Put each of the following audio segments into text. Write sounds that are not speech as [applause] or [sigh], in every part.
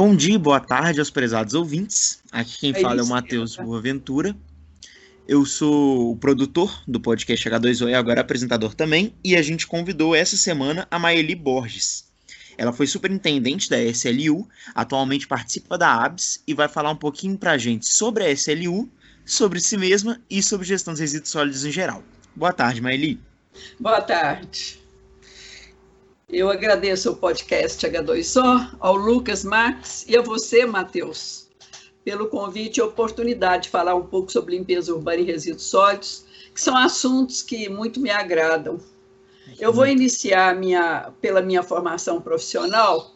Bom dia, boa tarde aos prezados ouvintes. Aqui quem é fala é o Matheus Boaventura. Eu sou o produtor do podcast H2O e agora apresentador também, e a gente convidou essa semana a Maeli Borges. Ela foi superintendente da SLU, atualmente participa da ABS e vai falar um pouquinho pra gente sobre a SLU, sobre si mesma e sobre gestão dos resíduos sólidos em geral. Boa tarde, Maeli. Boa tarde. Eu agradeço ao podcast H2O, ao Lucas Marques e a você, Matheus, pelo convite e oportunidade de falar um pouco sobre limpeza urbana e resíduos sólidos, que são assuntos que muito me agradam. Eu vou iniciar minha, pela minha formação profissional,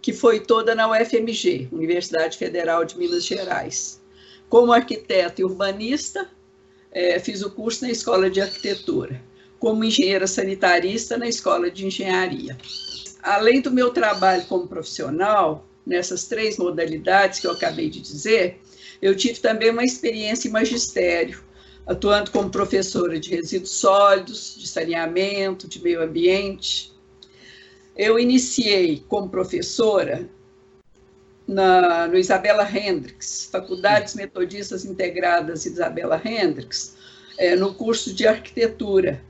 que foi toda na UFMG, Universidade Federal de Minas Gerais. Como arquiteto e urbanista, é, fiz o curso na Escola de Arquitetura como engenheira sanitarista na Escola de Engenharia. Além do meu trabalho como profissional, nessas três modalidades que eu acabei de dizer, eu tive também uma experiência em magistério, atuando como professora de resíduos sólidos, de saneamento, de meio ambiente. Eu iniciei como professora na, no Isabela Hendricks, Faculdades Metodistas Integradas Isabela Hendricks, é, no curso de arquitetura,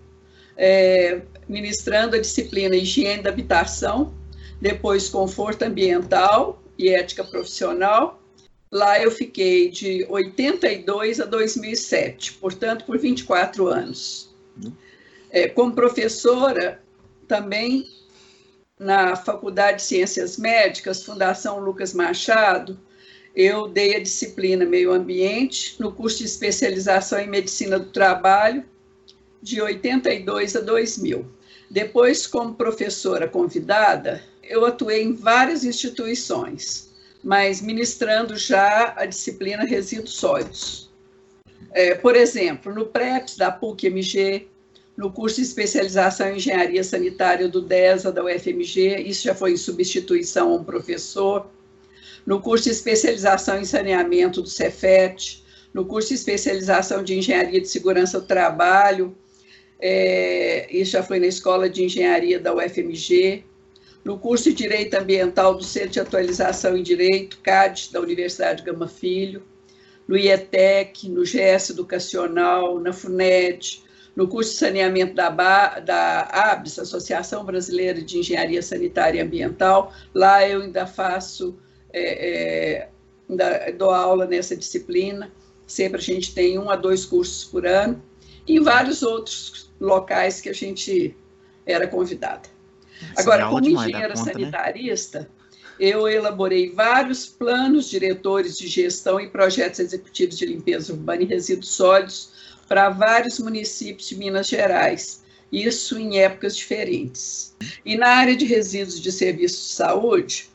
é, ministrando a disciplina Higiene da Habitação, depois Conforto Ambiental e Ética Profissional. Lá eu fiquei de 82 a 2007, portanto, por 24 anos. É, como professora, também na Faculdade de Ciências Médicas, Fundação Lucas Machado, eu dei a disciplina Meio Ambiente no curso de especialização em Medicina do Trabalho de 82 a 2000. Depois, como professora convidada, eu atuei em várias instituições, mas ministrando já a disciplina resíduos sólidos. É, por exemplo, no PREPS da PUC-MG, no curso de especialização em engenharia sanitária do DESA da UFMG, isso já foi em substituição a um professor, no curso de especialização em saneamento do Cefet, no curso de especialização de engenharia de segurança do trabalho, é, isso já foi na Escola de Engenharia da UFMG, no curso de Direito Ambiental do Centro de Atualização em Direito, CAD, da Universidade Gama Filho, no IETEC, no GS Educacional, na FUNED, no curso de saneamento da, da ABS, Associação Brasileira de Engenharia Sanitária e Ambiental. Lá eu ainda faço, é, é, ainda dou aula nessa disciplina. Sempre a gente tem um a dois cursos por ano. E vários outros locais que a gente era convidada. Agora, como engenheira conta, né? sanitarista, né? eu elaborei vários planos diretores de gestão e projetos executivos de limpeza urbana e resíduos sólidos para vários municípios de Minas Gerais, isso em épocas diferentes. E na área de resíduos de serviços de saúde,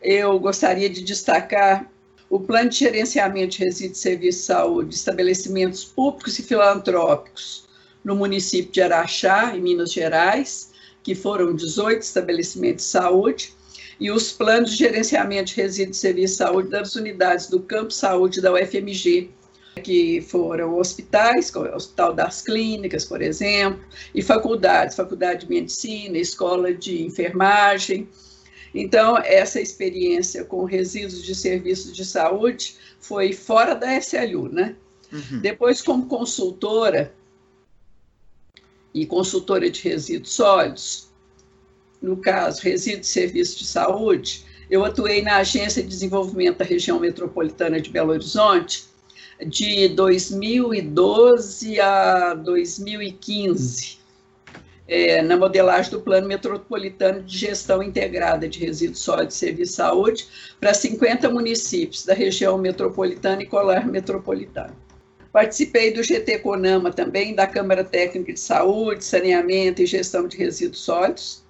eu gostaria de destacar o Plano de Gerenciamento de Resíduos de Serviços de Saúde, estabelecimentos públicos e filantrópicos, no município de Araxá, em Minas Gerais, que foram 18 estabelecimentos de saúde, e os planos de gerenciamento de resíduos de serviço de saúde das unidades do Campo Saúde da UFMG, que foram hospitais, o Hospital das Clínicas, por exemplo, e faculdades, Faculdade de Medicina, Escola de Enfermagem. Então, essa experiência com resíduos de serviços de saúde foi fora da SLU, né? Uhum. Depois, como consultora, e consultora de resíduos sólidos, no caso, resíduos de serviço de saúde, eu atuei na Agência de Desenvolvimento da Região Metropolitana de Belo Horizonte de 2012 a 2015, é, na modelagem do Plano Metropolitano de Gestão Integrada de Resíduos Sólidos e Serviço de Saúde para 50 municípios da região metropolitana e colar metropolitana. Participei do GT Conama também, da Câmara Técnica de Saúde, Saneamento e Gestão de Resíduos Sólidos,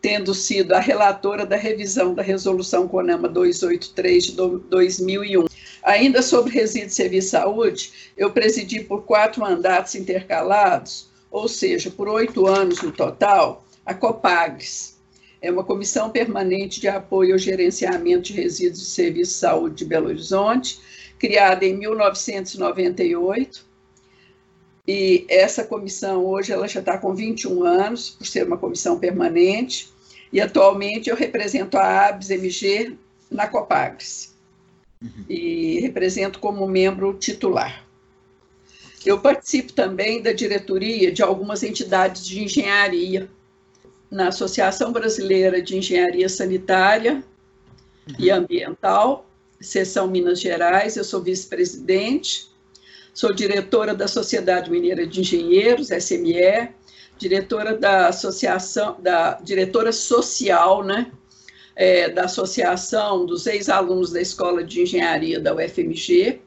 tendo sido a relatora da revisão da Resolução Conama 283 de 2001. Ainda sobre resíduos de serviço de saúde, eu presidi por quatro mandatos intercalados, ou seja, por oito anos no total, a COPAGRES. É uma comissão permanente de apoio ao gerenciamento de resíduos de serviço de saúde de Belo Horizonte, criada em 1998, e essa comissão hoje ela já está com 21 anos, por ser uma comissão permanente, e atualmente eu represento a ABS-MG na Copagres uhum. e represento como membro titular. Eu participo também da diretoria de algumas entidades de engenharia, na Associação Brasileira de Engenharia Sanitária uhum. e Ambiental, seção Minas Gerais, eu sou vice-presidente, sou diretora da Sociedade Mineira de Engenheiros, SME, diretora da associação, da diretora social, né, é, da Associação dos Ex-Alunos da Escola de Engenharia da UFMG,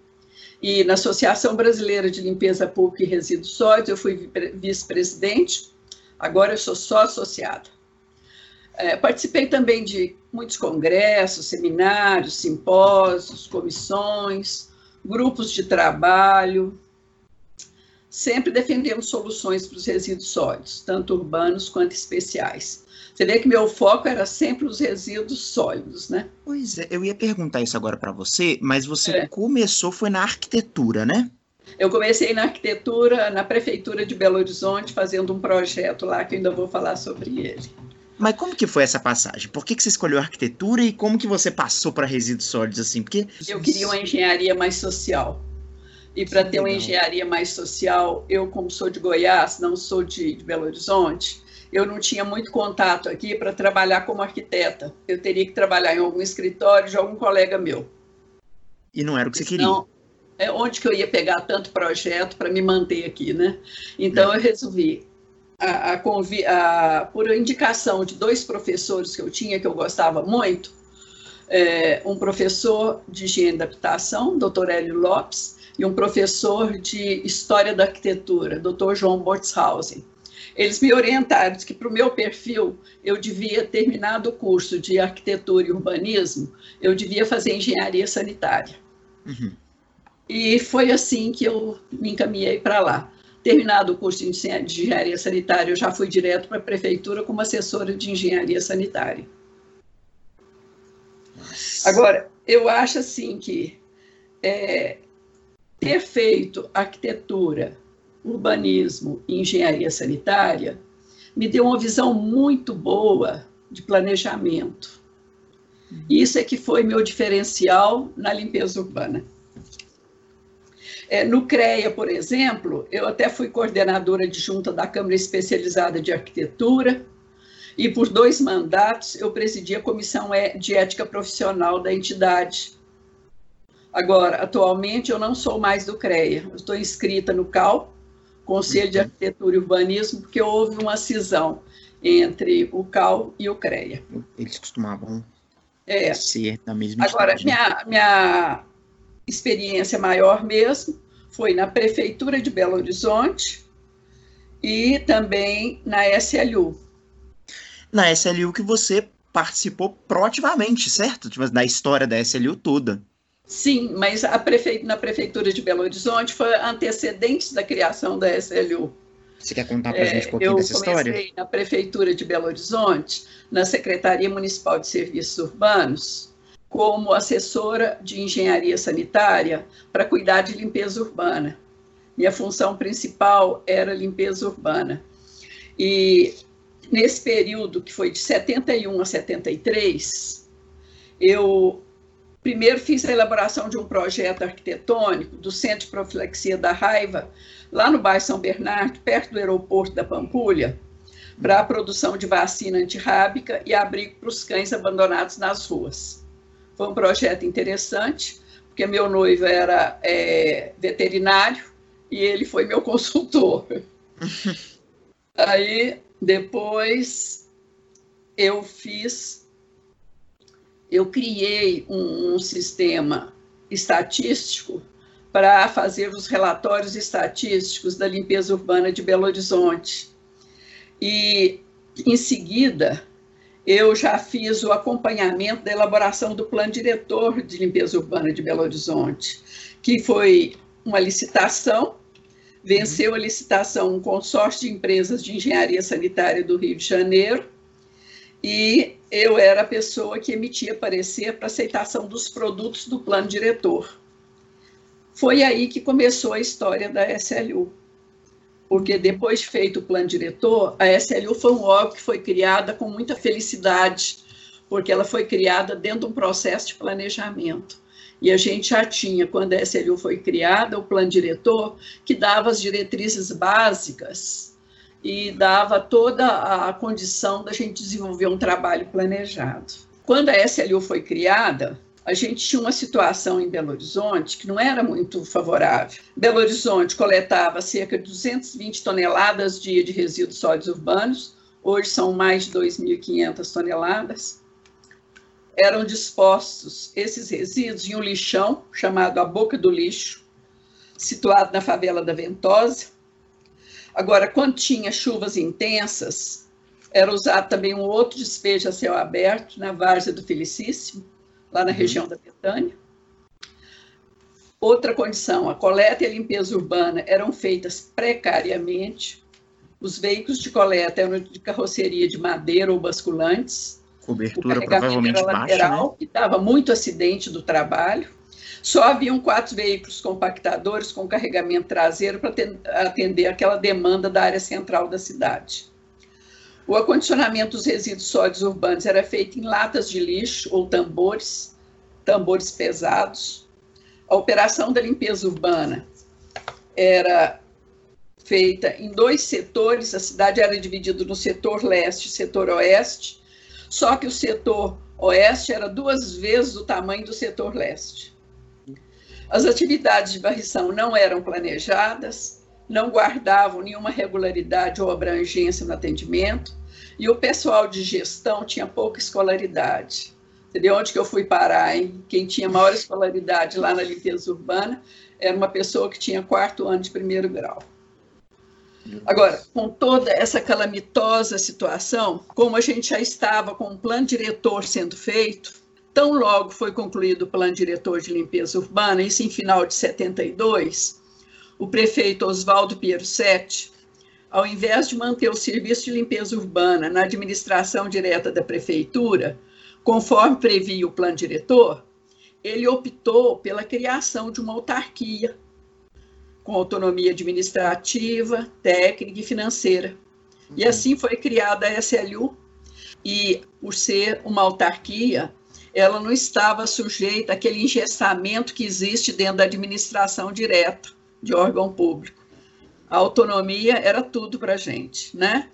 e na Associação Brasileira de Limpeza Pública e Resíduos Sólidos, eu fui vice-presidente, agora eu sou só associada. É, participei também de muitos congressos, seminários, simpósios, comissões, grupos de trabalho, sempre defendendo soluções para os resíduos sólidos, tanto urbanos quanto especiais. Você vê que meu foco era sempre os resíduos sólidos, né? Pois é, eu ia perguntar isso agora para você, mas você é. começou foi na arquitetura, né? Eu comecei na arquitetura na prefeitura de Belo Horizonte, fazendo um projeto lá que eu ainda vou falar sobre ele. Mas como que foi essa passagem? Por que, que você escolheu arquitetura e como que você passou para resíduos sólidos assim? Porque eu queria uma engenharia mais social. E para ter uma engenharia mais social, eu como sou de Goiás, não sou de, de Belo Horizonte, eu não tinha muito contato aqui para trabalhar como arquiteta. Eu teria que trabalhar em algum escritório de algum colega meu. E não era o que você queria? É onde que eu ia pegar tanto projeto para me manter aqui, né? Então é. eu resolvi, a, a, a, por indicação de dois professores que eu tinha, que eu gostava muito, é, um professor de higiene da habitação, Dr. Hélio Lopes, e um professor de História da Arquitetura, Dr. João Bortshausen. Eles me orientaram que para o meu perfil eu devia terminar o curso de arquitetura e urbanismo, eu devia fazer engenharia sanitária. Uhum. E foi assim que eu me encaminhei para lá. Terminado o curso de engenharia sanitária, eu já fui direto para a prefeitura como assessora de engenharia sanitária. Agora, eu acho assim que é, ter feito arquitetura urbanismo e engenharia sanitária me deu uma visão muito boa de planejamento. Isso é que foi meu diferencial na limpeza urbana. É, no CREA, por exemplo, eu até fui coordenadora de junta da Câmara Especializada de Arquitetura e por dois mandatos eu presidi a Comissão de Ética Profissional da entidade. Agora, atualmente eu não sou mais do CREA, eu estou inscrita no CAL, Conselho de Arquitetura e Urbanismo, porque houve uma cisão entre o CAL e o CREA. Eles costumavam é. ser da mesma Agora, minha, minha experiência maior mesmo foi na Prefeitura de Belo Horizonte e também na SLU. Na SLU que você participou proativamente, certo? Tipo, da história da SLU toda. Sim, mas prefe... na Prefeitura de Belo Horizonte foi antecedentes da criação da SLU. Você quer contar para a gente um pouquinho dessa história? Eu comecei na Prefeitura de Belo Horizonte, na Secretaria Municipal de Serviços Urbanos, como assessora de engenharia sanitária para cuidar de limpeza urbana. Minha função principal era limpeza urbana. E nesse período, que foi de 71 a 73, eu Primeiro fiz a elaboração de um projeto arquitetônico do Centro de Profilaxia da Raiva, lá no bairro São Bernardo, perto do aeroporto da Pampulha, para a produção de vacina antirrábica e abrigo para os cães abandonados nas ruas. Foi um projeto interessante, porque meu noivo era é, veterinário e ele foi meu [laughs] consultor. [laughs] Aí, depois, eu fiz eu criei um, um sistema estatístico para fazer os relatórios estatísticos da limpeza urbana de Belo Horizonte. E, em seguida, eu já fiz o acompanhamento da elaboração do plano diretor de limpeza urbana de Belo Horizonte, que foi uma licitação, venceu a licitação um consórcio de empresas de engenharia sanitária do Rio de Janeiro, e eu era a pessoa que emitia parecer para aceitação dos produtos do plano diretor. Foi aí que começou a história da SLU, porque depois de feito o plano diretor, a SLU foi um órgão que foi criada com muita felicidade porque ela foi criada dentro de um processo de planejamento. E a gente já tinha, quando a SLU foi criada, o plano diretor, que dava as diretrizes básicas e dava toda a condição da gente desenvolver um trabalho planejado. Quando a SLU foi criada, a gente tinha uma situação em Belo Horizonte que não era muito favorável. Belo Horizonte coletava cerca de 220 toneladas dia de resíduos sólidos urbanos, hoje são mais de 2.500 toneladas. Eram dispostos esses resíduos em um lixão chamado a Boca do Lixo, situado na favela da Ventosa. Agora, quando tinha chuvas intensas, era usado também um outro despejo a céu aberto na várzea do Felicíssimo lá na uhum. região da Betânia. Outra condição, a coleta e a limpeza urbana eram feitas precariamente. Os veículos de coleta eram de carroceria de madeira ou basculantes. Cobertura provavelmente era lateral, baixa, né? e dava muito acidente do trabalho. Só haviam quatro veículos compactadores com carregamento traseiro para atender aquela demanda da área central da cidade. O acondicionamento dos resíduos sólidos urbanos era feito em latas de lixo ou tambores, tambores pesados. A operação da limpeza urbana era feita em dois setores, a cidade era dividida no setor leste e setor oeste, só que o setor oeste era duas vezes o tamanho do setor leste. As atividades de varrição não eram planejadas, não guardavam nenhuma regularidade ou abrangência no atendimento, e o pessoal de gestão tinha pouca escolaridade. Entendeu? Onde que eu fui parar, hein? Quem tinha maior escolaridade lá na limpeza urbana era uma pessoa que tinha quarto ano de primeiro grau. Agora, com toda essa calamitosa situação, como a gente já estava com um plano diretor sendo feito, tão logo foi concluído o plano diretor de limpeza urbana, isso em final de 72, o prefeito Oswaldo Piero Sete ao invés de manter o serviço de limpeza urbana na administração direta da prefeitura, conforme previa o plano diretor, ele optou pela criação de uma autarquia com autonomia administrativa, técnica e financeira. E uhum. assim foi criada a SLU, e por ser uma autarquia, ela não estava sujeita àquele engessamento que existe dentro da administração direta de órgão público a autonomia era tudo para a gente, né?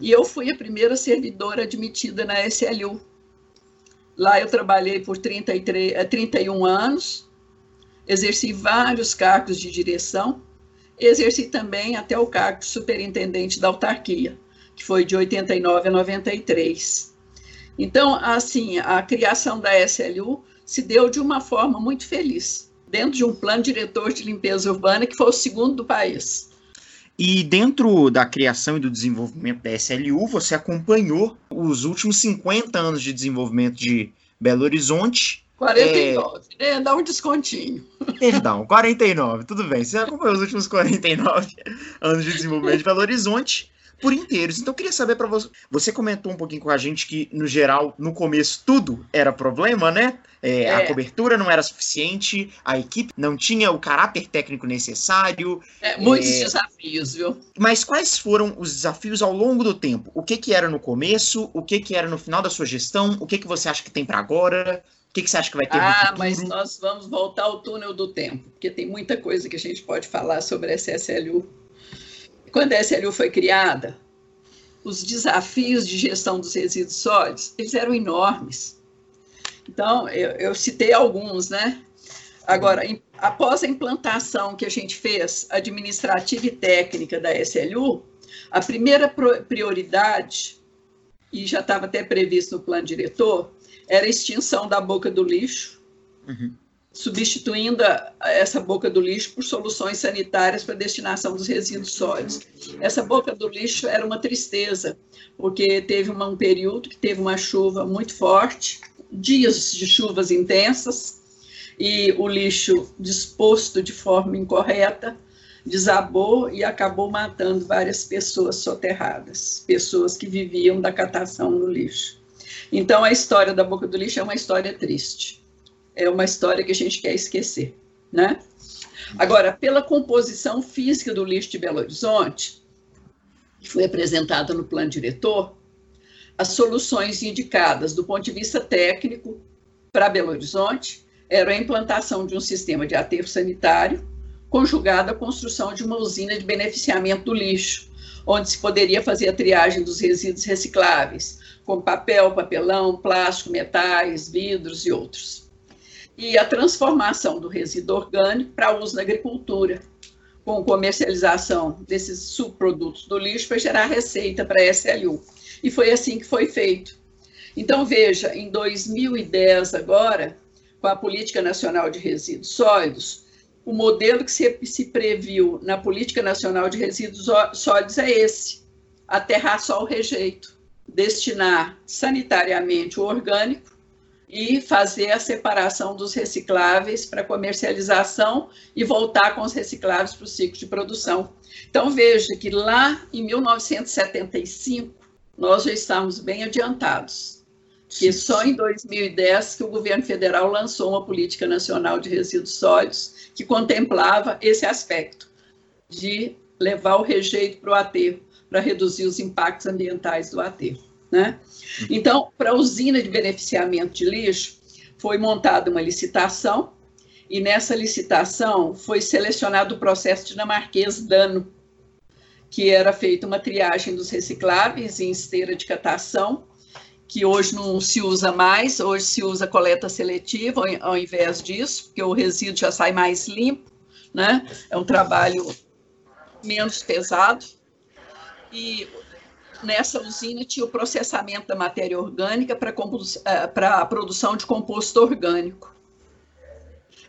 E eu fui a primeira servidora admitida na SLU. Lá eu trabalhei por 33, 31 eh, anos, exerci vários cargos de direção, exerci também até o cargo de superintendente da autarquia, que foi de 89 a 93. Então, assim, a criação da SLU se deu de uma forma muito feliz, dentro de um plano diretor de limpeza urbana que foi o segundo do país. E dentro da criação e do desenvolvimento da SLU, você acompanhou os últimos 50 anos de desenvolvimento de Belo Horizonte. 49, é... né? Dá um descontinho. Perdão, 49, tudo bem. Você acompanhou os últimos 49 anos de desenvolvimento de Belo Horizonte por inteiros. Então eu queria saber para você. Você comentou um pouquinho com a gente que, no geral, no começo tudo era problema, né? É, é. A cobertura não era suficiente, a equipe não tinha o caráter técnico necessário. É, muitos é... desafios, viu? Mas quais foram os desafios ao longo do tempo? O que, que era no começo? O que, que era no final da sua gestão? O que, que você acha que tem para agora? O que, que você acha que vai ter Ah, mas nós vamos voltar ao túnel do tempo, porque tem muita coisa que a gente pode falar sobre a SSLU quando a SLU foi criada, os desafios de gestão dos resíduos sólidos, eles eram enormes. Então, eu, eu citei alguns, né? Agora, em, após a implantação que a gente fez, administrativa e técnica da SLU, a primeira prioridade, e já estava até previsto no plano diretor, era a extinção da boca do lixo, uhum substituindo essa boca do lixo por soluções sanitárias para destinação dos resíduos sólidos. Essa boca do lixo era uma tristeza, porque teve uma, um período que teve uma chuva muito forte, dias de chuvas intensas, e o lixo disposto de forma incorreta desabou e acabou matando várias pessoas soterradas, pessoas que viviam da catação no lixo. Então, a história da boca do lixo é uma história triste é uma história que a gente quer esquecer, né? Agora, pela composição física do lixo de Belo Horizonte, que foi apresentada no plano diretor, as soluções indicadas do ponto de vista técnico para Belo Horizonte eram a implantação de um sistema de aterro sanitário, conjugado à construção de uma usina de beneficiamento do lixo, onde se poderia fazer a triagem dos resíduos recicláveis, como papel, papelão, plástico, metais, vidros e outros. E a transformação do resíduo orgânico para uso na agricultura, com comercialização desses subprodutos do lixo para gerar receita para a SLU. E foi assim que foi feito. Então, veja, em 2010, agora, com a Política Nacional de Resíduos Sólidos, o modelo que se, se previu na Política Nacional de Resíduos Sólidos é esse: aterrar só o rejeito, destinar sanitariamente o orgânico e fazer a separação dos recicláveis para comercialização e voltar com os recicláveis para o ciclo de produção. Então, veja que lá em 1975, nós já estávamos bem adiantados, que só em 2010 que o governo federal lançou uma política nacional de resíduos sólidos que contemplava esse aspecto de levar o rejeito para o aterro, para reduzir os impactos ambientais do aterro. Né? Então, para a usina de beneficiamento de lixo, foi montada uma licitação, e nessa licitação foi selecionado o processo dinamarquês DANO, que era feita uma triagem dos recicláveis em esteira de catação, que hoje não se usa mais, hoje se usa coleta seletiva ao invés disso, porque o resíduo já sai mais limpo, né? É um trabalho menos pesado. E nessa usina tinha o processamento da matéria orgânica para eh, a produção de composto orgânico.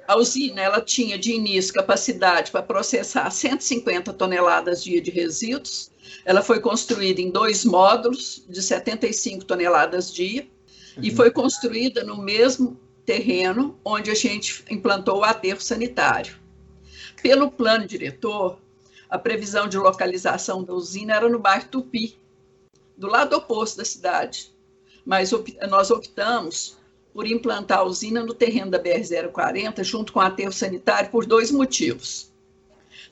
A usina ela tinha de início capacidade para processar 150 toneladas dia de resíduos. Ela foi construída em dois módulos de 75 toneladas dia uhum. e foi construída no mesmo terreno onde a gente implantou o aterro sanitário. Pelo plano diretor, a previsão de localização da usina era no bairro Tupi, do lado oposto da cidade. Mas nós optamos por implantar a usina no terreno da BR-040, junto com o aterro sanitário, por dois motivos.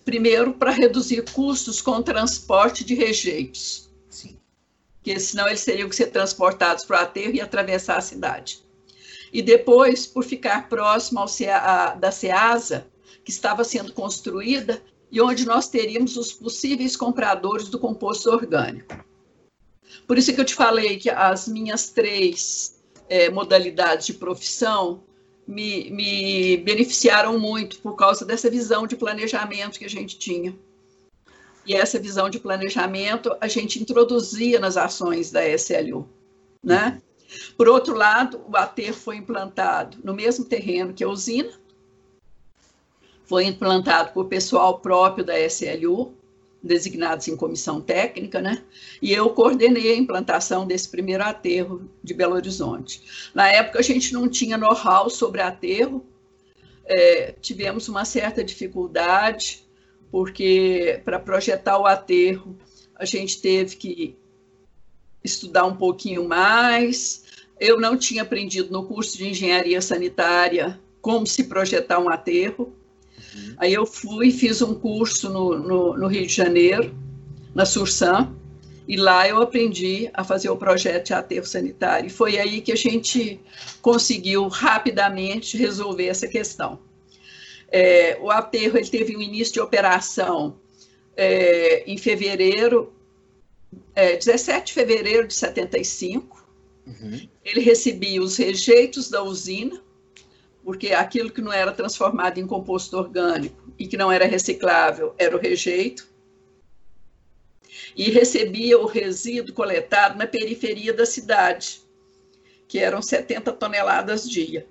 Primeiro, para reduzir custos com o transporte de rejeitos. Sim. Porque senão eles teriam que ser transportados para o aterro e atravessar a cidade. E depois, por ficar próximo ao CEA, da SEASA, que estava sendo construída e onde nós teríamos os possíveis compradores do composto orgânico. Por isso que eu te falei que as minhas três é, modalidades de profissão me, me beneficiaram muito por causa dessa visão de planejamento que a gente tinha. E essa visão de planejamento a gente introduzia nas ações da SLU, né? Por outro lado, o aterro foi implantado no mesmo terreno que a usina, foi implantado por pessoal próprio da SLU, designados em comissão técnica, né? E eu coordenei a implantação desse primeiro aterro de Belo Horizonte. Na época a gente não tinha know-how sobre aterro, é, tivemos uma certa dificuldade, porque para projetar o aterro a gente teve que estudar um pouquinho mais. Eu não tinha aprendido no curso de engenharia sanitária como se projetar um aterro. Uhum. Aí eu fui e fiz um curso no, no, no, Rio de Janeiro, na Sursan, e lá eu aprendi a fazer o projeto de aterro sanitário. E foi aí que a gente conseguiu rapidamente resolver essa questão. É, o aterro ele teve um início de operação é, em fevereiro, é, 17 de fevereiro de 75. Uhum. Ele recebia os rejeitos da usina, porque aquilo que não era transformado em composto orgânico e que não era reciclável era o rejeito, e recebia o resíduo coletado na periferia da cidade, que eram 70 toneladas dia.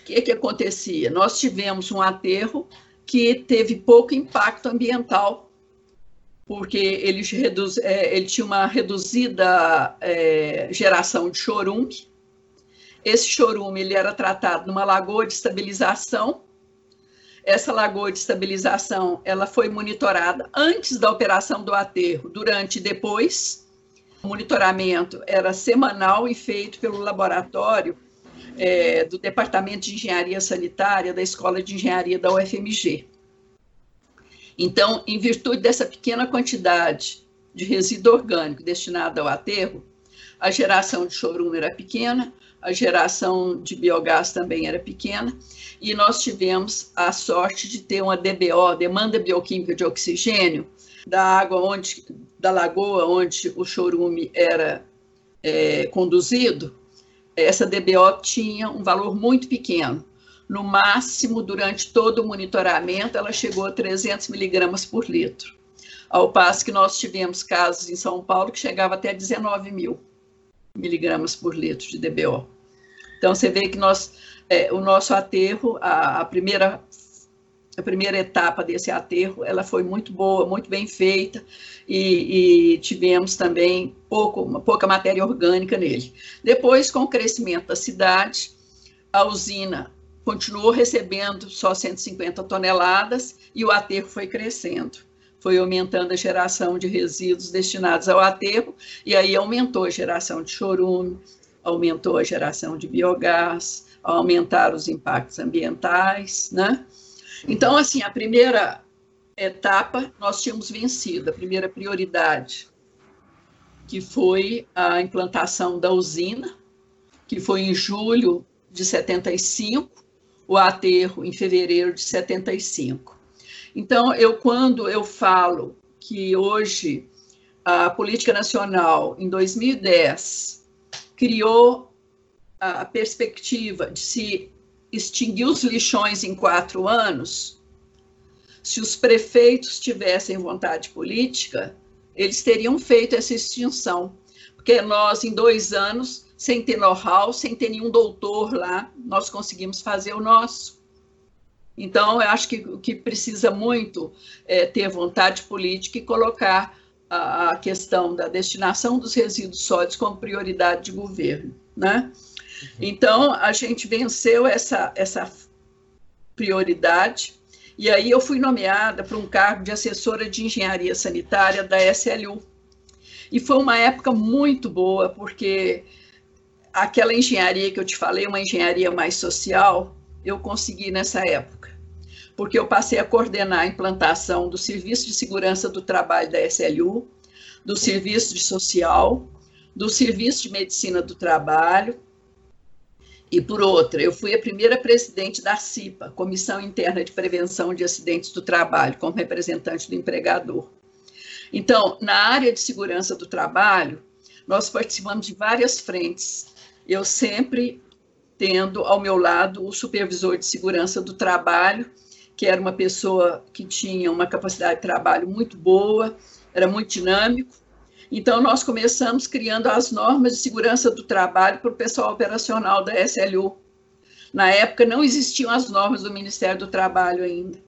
O que, que acontecia? Nós tivemos um aterro que teve pouco impacto ambiental, porque ele, reduz, é, ele tinha uma reduzida é, geração de chorume, esse chorume ele era tratado numa lagoa de estabilização. Essa lagoa de estabilização ela foi monitorada antes da operação do aterro, durante e depois. O monitoramento era semanal e feito pelo laboratório é, do Departamento de Engenharia Sanitária da Escola de Engenharia da UFMG. Então, em virtude dessa pequena quantidade de resíduo orgânico destinado ao aterro, a geração de chorume era pequena, a geração de biogás também era pequena, e nós tivemos a sorte de ter uma DBO, demanda bioquímica de oxigênio, da água onde, da lagoa onde o chorume era é, conduzido, essa DBO tinha um valor muito pequeno. No máximo, durante todo o monitoramento, ela chegou a 300 miligramas por litro. Ao passo que nós tivemos casos em São Paulo que chegava até 19 mil miligramas por litro de DBO. Então, você vê que nós, é, o nosso aterro, a, a, primeira, a primeira etapa desse aterro, ela foi muito boa, muito bem feita, e, e tivemos também pouco, pouca matéria orgânica nele. Depois, com o crescimento da cidade, a usina continuou recebendo só 150 toneladas e o aterro foi crescendo foi aumentando a geração de resíduos destinados ao aterro, e aí aumentou a geração de chorume, aumentou a geração de biogás, aumentaram os impactos ambientais, né? Então, assim, a primeira etapa nós tínhamos vencido, a primeira prioridade, que foi a implantação da usina, que foi em julho de 75, o aterro em fevereiro de 75. Então, eu quando eu falo que hoje a política nacional em 2010 criou a perspectiva de se extinguir os lixões em quatro anos, se os prefeitos tivessem vontade política, eles teriam feito essa extinção, porque nós em dois anos, sem ter know-how, sem ter nenhum doutor lá, nós conseguimos fazer o nosso. Então, eu acho que o que precisa muito é ter vontade política e colocar a, questão da destinação dos resíduos sólidos como prioridade de governo, né? Então, a gente venceu essa, essa prioridade, e aí eu fui nomeada para um cargo de assessora de engenharia sanitária da SLU. E foi uma época muito boa, porque aquela engenharia que eu te falei, uma engenharia mais social, eu consegui nessa época, porque eu passei a coordenar a implantação do Serviço de Segurança do Trabalho da SLU, do Serviço de Social, do Serviço de Medicina do Trabalho, e por outra, eu fui a primeira presidente da CIPA, Comissão Interna de Prevenção de Acidentes do Trabalho, como representante do empregador. Então, na área de segurança do trabalho, nós participamos de várias frentes. Eu sempre tendo ao meu lado o supervisor de segurança do trabalho, que era uma pessoa que tinha uma capacidade de trabalho muito boa, era muito dinâmico. Então, nós começamos criando as normas de segurança do trabalho para o pessoal operacional da SLU. Na época, não existiam as normas do Ministério do Trabalho ainda.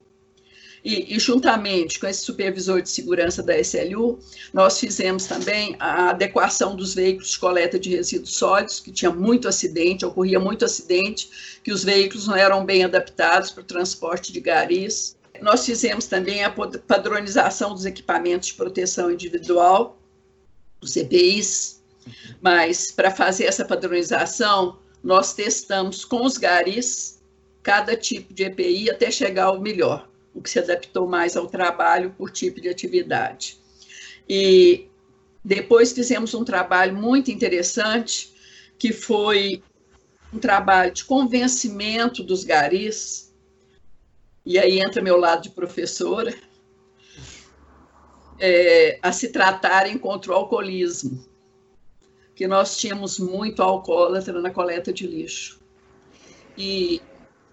E, e, juntamente com esse supervisor de segurança da SLU, nós fizemos também a adequação dos veículos de coleta de resíduos sólidos, que tinha muito acidente, ocorria muito acidente, que os veículos não eram bem adaptados para o transporte de garis. Nós fizemos também a padronização dos equipamentos de proteção individual, os EPIs, mas para fazer essa padronização, nós testamos com os garis cada tipo de EPI até chegar ao melhor o que se adaptou mais ao trabalho por tipo de atividade. E depois fizemos um trabalho muito interessante, que foi um trabalho de convencimento dos garis, e aí entra meu lado de professora, é, a se tratarem contra o alcoolismo, que nós tínhamos muito alcoólatra na coleta de lixo. E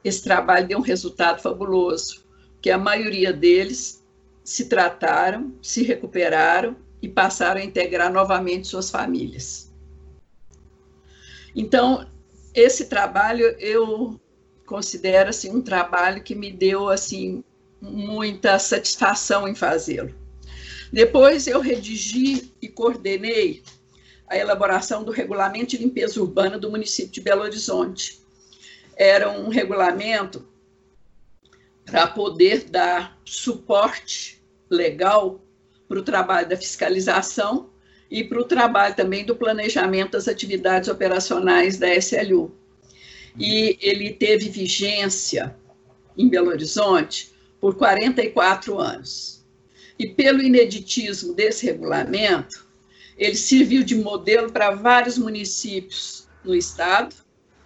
esse trabalho deu um resultado fabuloso que a maioria deles se trataram, se recuperaram e passaram a integrar novamente suas famílias. Então, esse trabalho eu considero assim um trabalho que me deu assim muita satisfação em fazê-lo. Depois eu redigi e coordenei a elaboração do regulamento de limpeza urbana do município de Belo Horizonte. Era um regulamento para poder dar suporte legal para o trabalho da fiscalização e para o trabalho também do planejamento das atividades operacionais da SLU. E ele teve vigência em Belo Horizonte por 44 anos. E pelo ineditismo desse regulamento, ele serviu de modelo para vários municípios no estado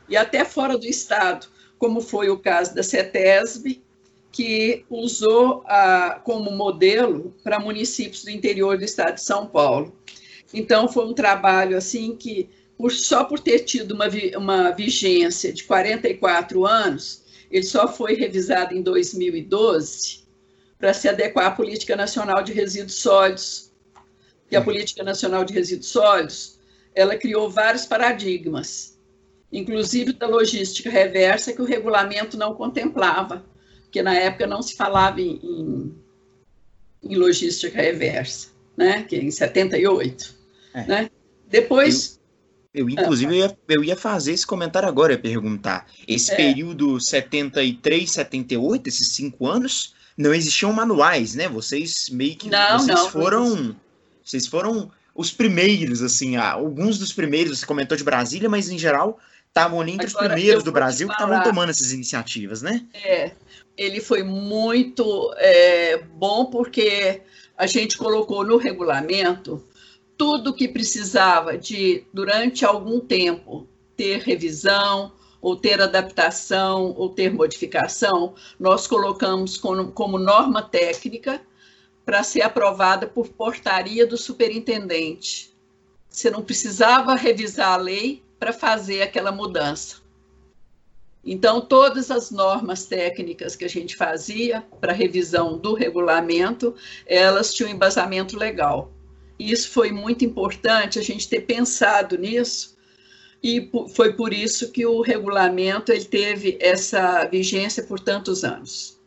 e até fora do estado, como foi o caso da CETESB, que usou a, como modelo para municípios do interior do estado de São Paulo. Então, foi um trabalho assim que, por, só por ter tido uma, uma vigência de 44 anos, ele só foi revisado em 2012 para se adequar à Política Nacional de Resíduos Sólidos. E a Política Nacional de Resíduos Sólidos, ela criou vários paradigmas, inclusive da logística reversa, que o regulamento não contemplava porque na época não se falava em, em, em logística reversa, né? que é em 78. É. Né? Depois. Eu, eu inclusive, ah, eu, ia, eu ia fazer esse comentário agora, ia perguntar. Esse é. período 73, 78, esses cinco anos, não existiam manuais, né? Vocês meio que. Não, vocês não, foram. Vocês foram os primeiros, assim, alguns dos primeiros, você comentou de Brasília, mas em geral estavam ali entre Agora, os primeiros do Brasil que estavam tomando essas iniciativas, né? É, ele foi muito é, bom porque a gente colocou no regulamento tudo que precisava de, durante algum tempo, ter revisão, ou ter adaptação, ou ter modificação, nós colocamos como, como norma técnica para ser aprovada por portaria do superintendente. Você não precisava revisar a lei para fazer aquela mudança. Então, todas as normas técnicas que a gente fazia para revisão do regulamento, elas tinham embasamento legal. E isso foi muito importante a gente ter pensado nisso, e foi por isso que o regulamento ele teve essa vigência por tantos anos.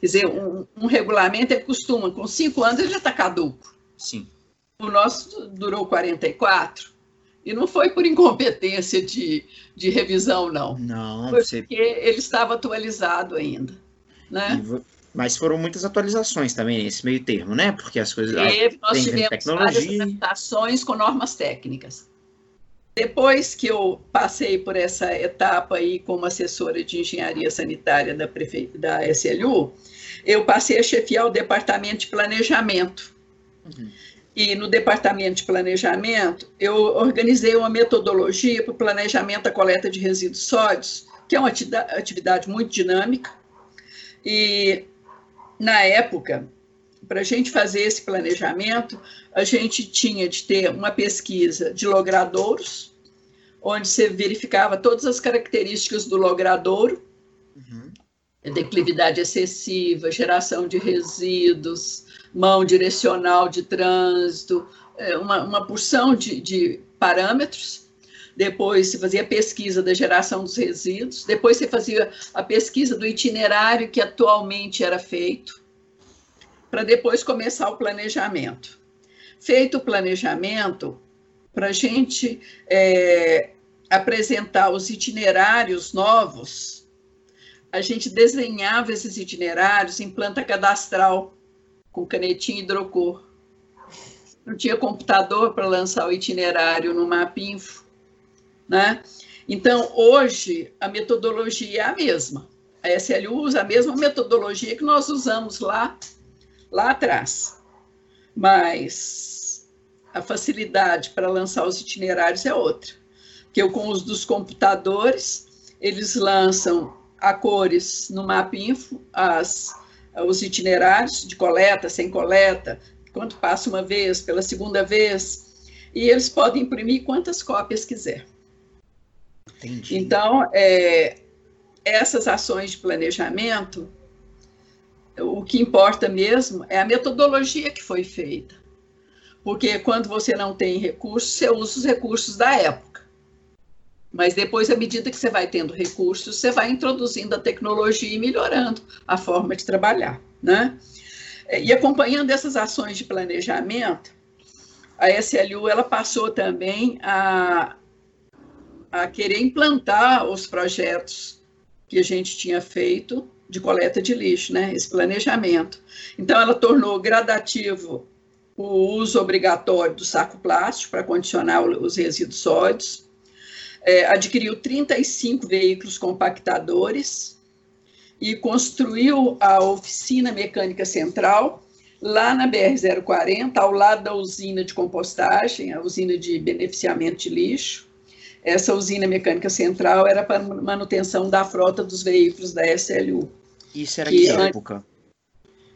Quer dizer, um, um regulamento ele costuma, com cinco anos, ele já está caduco. Sim. O nosso durou 44. E não foi por incompetência de, de revisão, não. Não, foi você... porque ele estava atualizado ainda. Né? Mas foram muitas atualizações também nesse meio termo, né? Porque as coisas. Teve, nós tivemos tecnologia... várias adaptações com normas técnicas. Depois que eu passei por essa etapa aí como assessora de engenharia sanitária da, prefe... da SLU, eu passei a chefiar o departamento de planejamento. Uhum. E no departamento de planejamento, eu organizei uma metodologia para o planejamento da coleta de resíduos sólidos, que é uma atividade muito dinâmica. E, na época, para a gente fazer esse planejamento, a gente tinha de ter uma pesquisa de logradouros, onde você verificava todas as características do logradouro, uhum. declividade excessiva, geração de resíduos, mão direcional de trânsito, é, uma, uma porção de, de parâmetros. Depois se fazia a pesquisa da geração dos resíduos, depois você fazia a pesquisa do itinerário que atualmente era feito, para depois começar o planejamento. Feito o planejamento, para a gente é, apresentar os itinerários novos, a gente desenhava esses itinerários em planta cadastral com canetinha hidrocor. Não tinha computador para lançar o itinerário no Mapinfo, né? Então, hoje, a metodologia é a mesma. A SLU usa a mesma metodologia que nós usamos lá, lá atrás. Mas a facilidade para lançar os itinerários é outra. Que eu, com os dos computadores, eles lançam a cores no Mapinfo, as os itinerários de coleta, sem coleta, quanto passa uma vez, pela segunda vez, e eles podem imprimir quantas cópias quiser. Entendi. Então, é, essas ações de planejamento, o que importa mesmo é a metodologia que foi feita. Porque quando você não tem recursos, você usa os recursos da época. Mas depois, à medida que você vai tendo recursos, você vai introduzindo a tecnologia e melhorando a forma de trabalhar, né? E acompanhando essas ações de planejamento, a SLU ela passou também a, a querer implantar os projetos que a gente tinha feito de coleta de lixo, né? Esse planejamento. Então, ela tornou gradativo o uso obrigatório do saco plástico para condicionar os resíduos sólidos é, adquiriu 35 veículos compactadores e construiu a oficina mecânica central, lá na BR-040, ao lado da usina de compostagem, a usina de beneficiamento de lixo. Essa usina mecânica central era para manutenção da frota dos veículos da SLU. Isso era que, que época?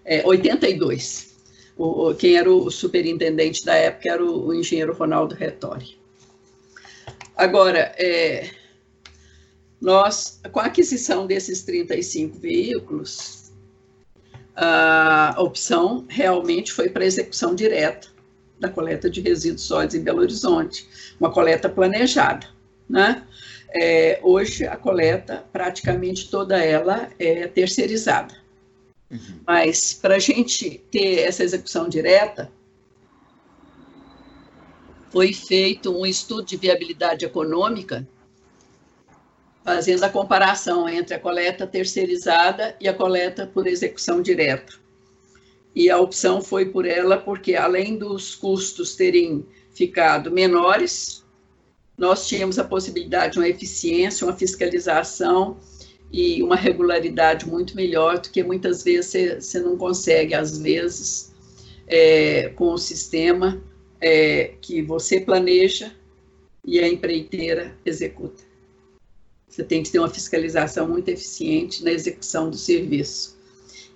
É, 82. O, quem era o superintendente da época era o, o engenheiro Ronaldo Retori. Agora, é, nós, com a aquisição desses 35 veículos, a opção realmente foi para execução direta da coleta de resíduos sólidos em Belo Horizonte, uma coleta planejada, né? É, hoje a coleta, praticamente toda ela é terceirizada. Uhum. Mas para a gente ter essa execução direta, foi feito um estudo de viabilidade econômica fazendo a comparação entre a coleta terceirizada e a coleta por execução direta. E a opção foi por ela porque, além dos custos terem ficado menores, nós tínhamos a possibilidade de uma eficiência, uma fiscalização e uma regularidade muito melhor do que muitas vezes você não consegue, às vezes, é, com o sistema é, que você planeja e a empreiteira executa. Você tem que ter uma fiscalização muito eficiente na execução do serviço.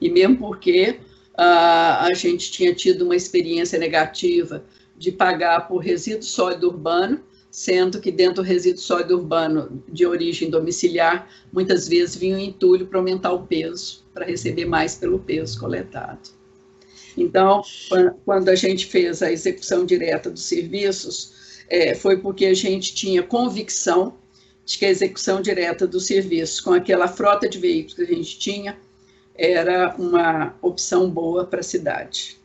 E mesmo porque uh, a gente tinha tido uma experiência negativa de pagar por resíduo sólido urbano, sendo que dentro do resíduo sólido urbano de origem domiciliar, muitas vezes vinha o entulho para aumentar o peso, para receber mais pelo peso coletado. Então, quando a gente fez a execução direta dos serviços, é, foi porque a gente tinha convicção de que a execução direta do serviço com aquela frota de veículos que a gente tinha era uma opção boa para a cidade.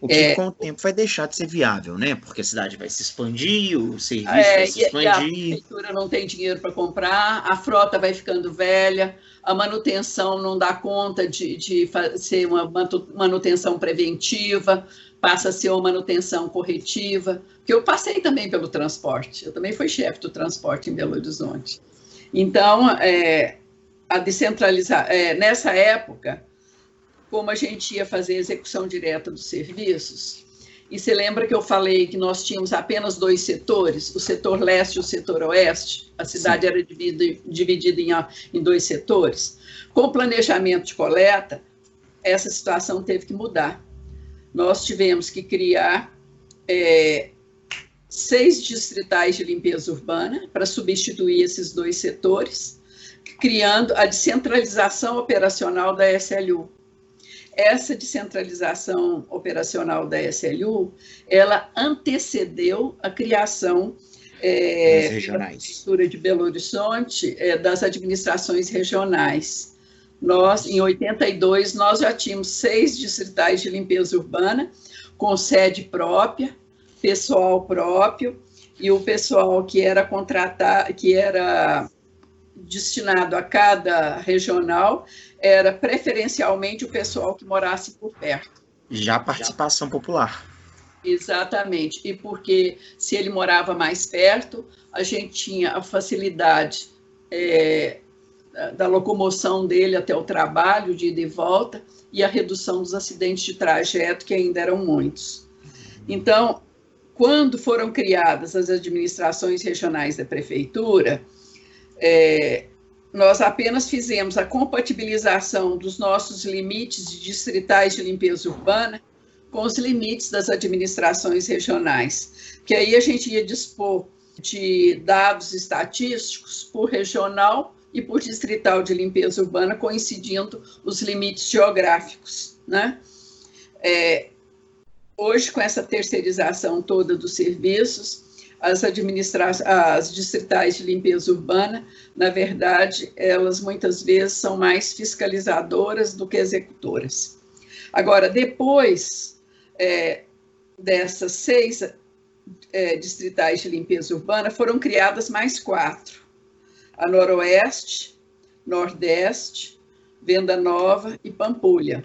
O que é, com o tempo vai deixar de ser viável, né? Porque a cidade vai se expandir, o serviço é, vai se expandir. a prefeitura não tem dinheiro para comprar, a frota vai ficando velha, a manutenção não dá conta de, de ser uma manutenção preventiva, passa a ser uma manutenção corretiva, que eu passei também pelo transporte, eu também fui chefe do transporte em Belo Horizonte. Então, é, a descentralizar, é, nessa época, como a gente ia fazer a execução direta dos serviços, e você lembra que eu falei que nós tínhamos apenas dois setores, o setor leste e o setor oeste? A cidade Sim. era dividida, dividida em, em dois setores. Com o planejamento de coleta, essa situação teve que mudar nós tivemos que criar é, seis distritais de limpeza urbana para substituir esses dois setores, criando a descentralização operacional da SLU. Essa descentralização operacional da SLU, ela antecedeu a criação é, da Prefeitura de Belo Horizonte, é, das administrações regionais. Nós, em 82, nós já tínhamos seis distritais de limpeza urbana, com sede própria, pessoal próprio, e o pessoal que era contratado, que era destinado a cada regional, era preferencialmente o pessoal que morasse por perto. Já participação popular. Exatamente. E porque se ele morava mais perto, a gente tinha a facilidade é, da locomoção dele até o trabalho, de ida e volta, e a redução dos acidentes de trajeto, que ainda eram muitos. Então, quando foram criadas as administrações regionais da prefeitura, é, nós apenas fizemos a compatibilização dos nossos limites distritais de limpeza urbana com os limites das administrações regionais, que aí a gente ia dispor de dados estatísticos por regional e por distrital de limpeza urbana, coincidindo os limites geográficos. Né? É, hoje, com essa terceirização toda dos serviços, as, administra as distritais de limpeza urbana, na verdade, elas muitas vezes são mais fiscalizadoras do que executoras. Agora, depois é, dessas seis é, distritais de limpeza urbana, foram criadas mais quatro a Noroeste, Nordeste, Venda Nova e Pampulha.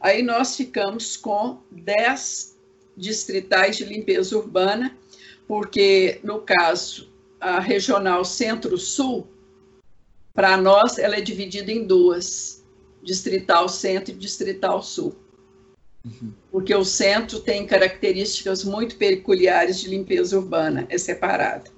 Aí nós ficamos com 10 distritais de limpeza urbana, porque, no caso, a regional Centro-Sul, para nós, ela é dividida em duas, Distrital Centro e Distrital Sul. Uhum. Porque o centro tem características muito peculiares de limpeza urbana, é separado.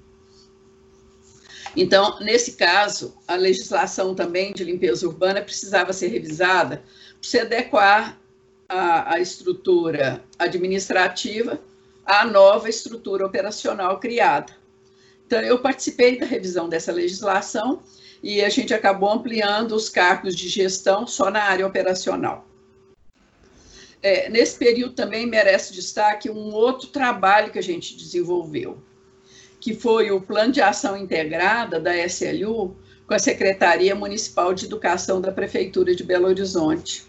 Então, nesse caso, a legislação também de limpeza urbana precisava ser revisada para se adequar à, à estrutura administrativa à nova estrutura operacional criada. Então, eu participei da revisão dessa legislação e a gente acabou ampliando os cargos de gestão só na área operacional. É, nesse período também merece destaque um outro trabalho que a gente desenvolveu, que foi o Plano de Ação Integrada da SLU com a Secretaria Municipal de Educação da Prefeitura de Belo Horizonte.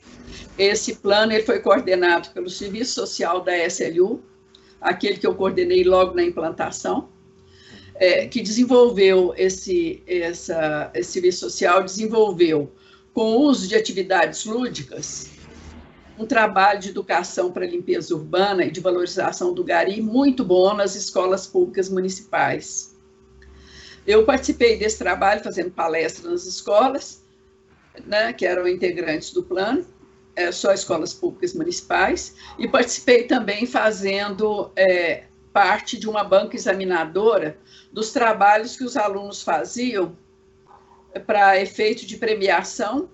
Esse plano ele foi coordenado pelo Serviço Social da SLU, aquele que eu coordenei logo na implantação, é, que desenvolveu esse, essa, esse serviço social, desenvolveu, com o uso de atividades lúdicas, um trabalho de educação para limpeza urbana e de valorização do gari muito bom nas escolas públicas municipais. Eu participei desse trabalho fazendo palestras nas escolas, né, que eram integrantes do plano, é, só escolas públicas municipais, e participei também fazendo é, parte de uma banca examinadora dos trabalhos que os alunos faziam para efeito de premiação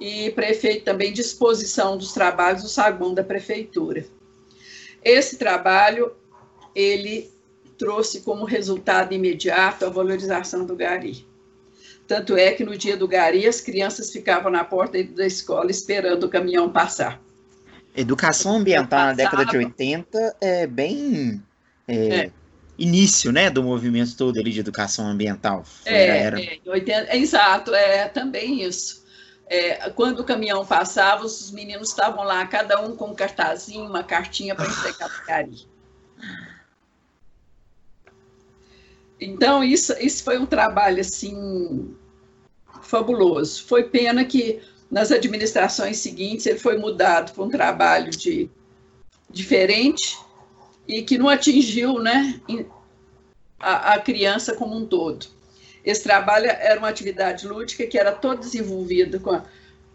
e para efeito também de exposição dos trabalhos do saguão da prefeitura. Esse trabalho, ele trouxe como resultado imediato a valorização do gari. Tanto é que no dia do gari, as crianças ficavam na porta da escola esperando o caminhão passar. Educação ambiental na década de 80 é bem é, é. início, né, do movimento todo ali de educação ambiental. É, era... é, 80, é, exato, é também isso. É, quando o caminhão passava, os meninos estavam lá, cada um com um cartazinho, uma cartinha para entregar para o Cari. Então, isso, isso foi um trabalho, assim, fabuloso. Foi pena que nas administrações seguintes ele foi mudado para um trabalho de diferente e que não atingiu né, a, a criança como um todo. Esse trabalho era uma atividade lúdica que era toda desenvolvida com, a,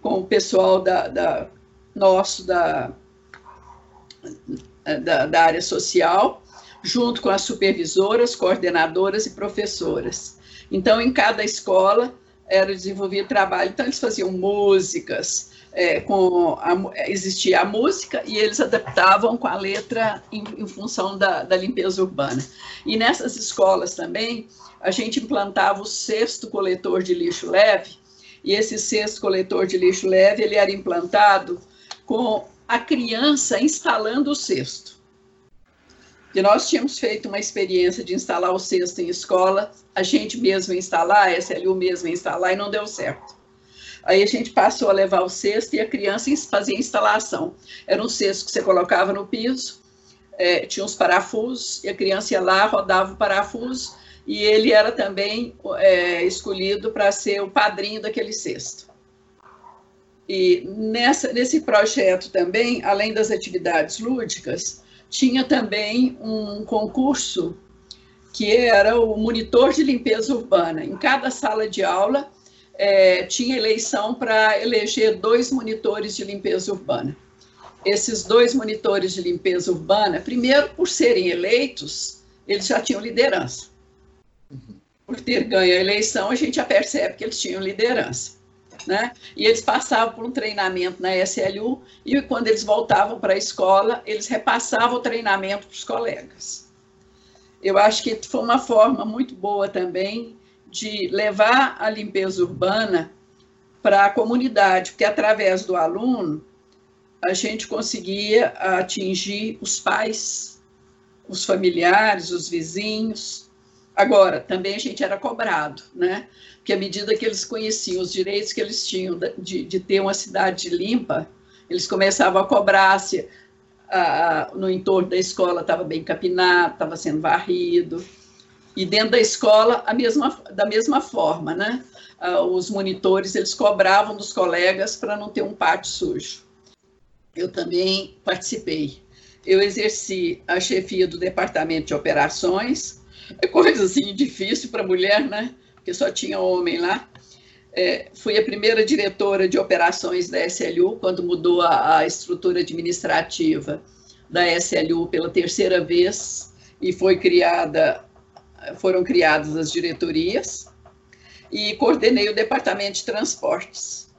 com o pessoal da, da nosso da, da, da, área social, junto com as supervisoras, coordenadoras e professoras. Então, em cada escola era desenvolvido trabalho, então eles faziam músicas, é, com a, existia a música e eles adaptavam com a letra em, em função da, da, limpeza urbana. E nessas escolas também, a gente implantava o cesto coletor de lixo leve, e esse cesto coletor de lixo leve, ele era implantado com a criança instalando o cesto. E nós tínhamos feito uma experiência de instalar o cesto em escola, a gente mesmo instalar, a SLU mesmo instalar, e não deu certo. Aí a gente passou a levar o cesto e a criança fazia instalação. Era um cesto que você colocava no piso, é, tinha uns parafusos, e a criança ia lá, rodava o parafuso, e ele era também é, escolhido para ser o padrinho daquele cesto. E nessa, nesse projeto também, além das atividades lúdicas, tinha também um concurso que era o monitor de limpeza urbana. Em cada sala de aula, é, tinha eleição para eleger dois monitores de limpeza urbana. Esses dois monitores de limpeza urbana, primeiro, por serem eleitos, eles já tinham liderança. Por ter ganho a eleição, a gente já percebe que eles tinham liderança. Né? E eles passavam por um treinamento na SLU e quando eles voltavam para a escola, eles repassavam o treinamento para os colegas. Eu acho que foi uma forma muito boa também de levar a limpeza urbana para a comunidade, porque através do aluno a gente conseguia atingir os pais, os familiares, os vizinhos. Agora, também a gente era cobrado, né? Porque à medida que eles conheciam os direitos que eles tinham de, de ter uma cidade limpa, eles começavam a cobrar se a, no entorno da escola estava bem capinado, estava sendo varrido, e dentro da escola, a mesma, da mesma forma, né? Ah, os monitores, eles cobravam dos colegas para não ter um pátio sujo. Eu também participei. Eu exerci a chefia do departamento de operações, é coisa assim difícil para mulher, né? Porque só tinha homem lá. É, fui a primeira diretora de operações da SLU, quando mudou a, a estrutura administrativa da SLU pela terceira vez e foi criada, foram criadas as diretorias e coordenei o departamento de transportes.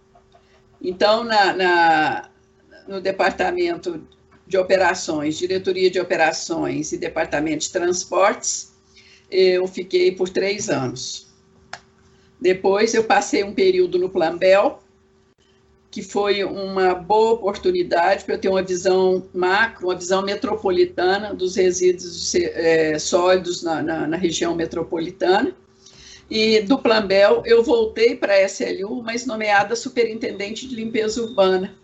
Então, na, na, no departamento de operações, diretoria de operações e departamento de transportes, eu fiquei por três anos. Depois, eu passei um período no Plambel, que foi uma boa oportunidade para eu ter uma visão macro, uma visão metropolitana dos resíduos é, sólidos na, na, na, região metropolitana. E do Plambel eu voltei para a SLU, mas nomeada superintendente de limpeza urbana.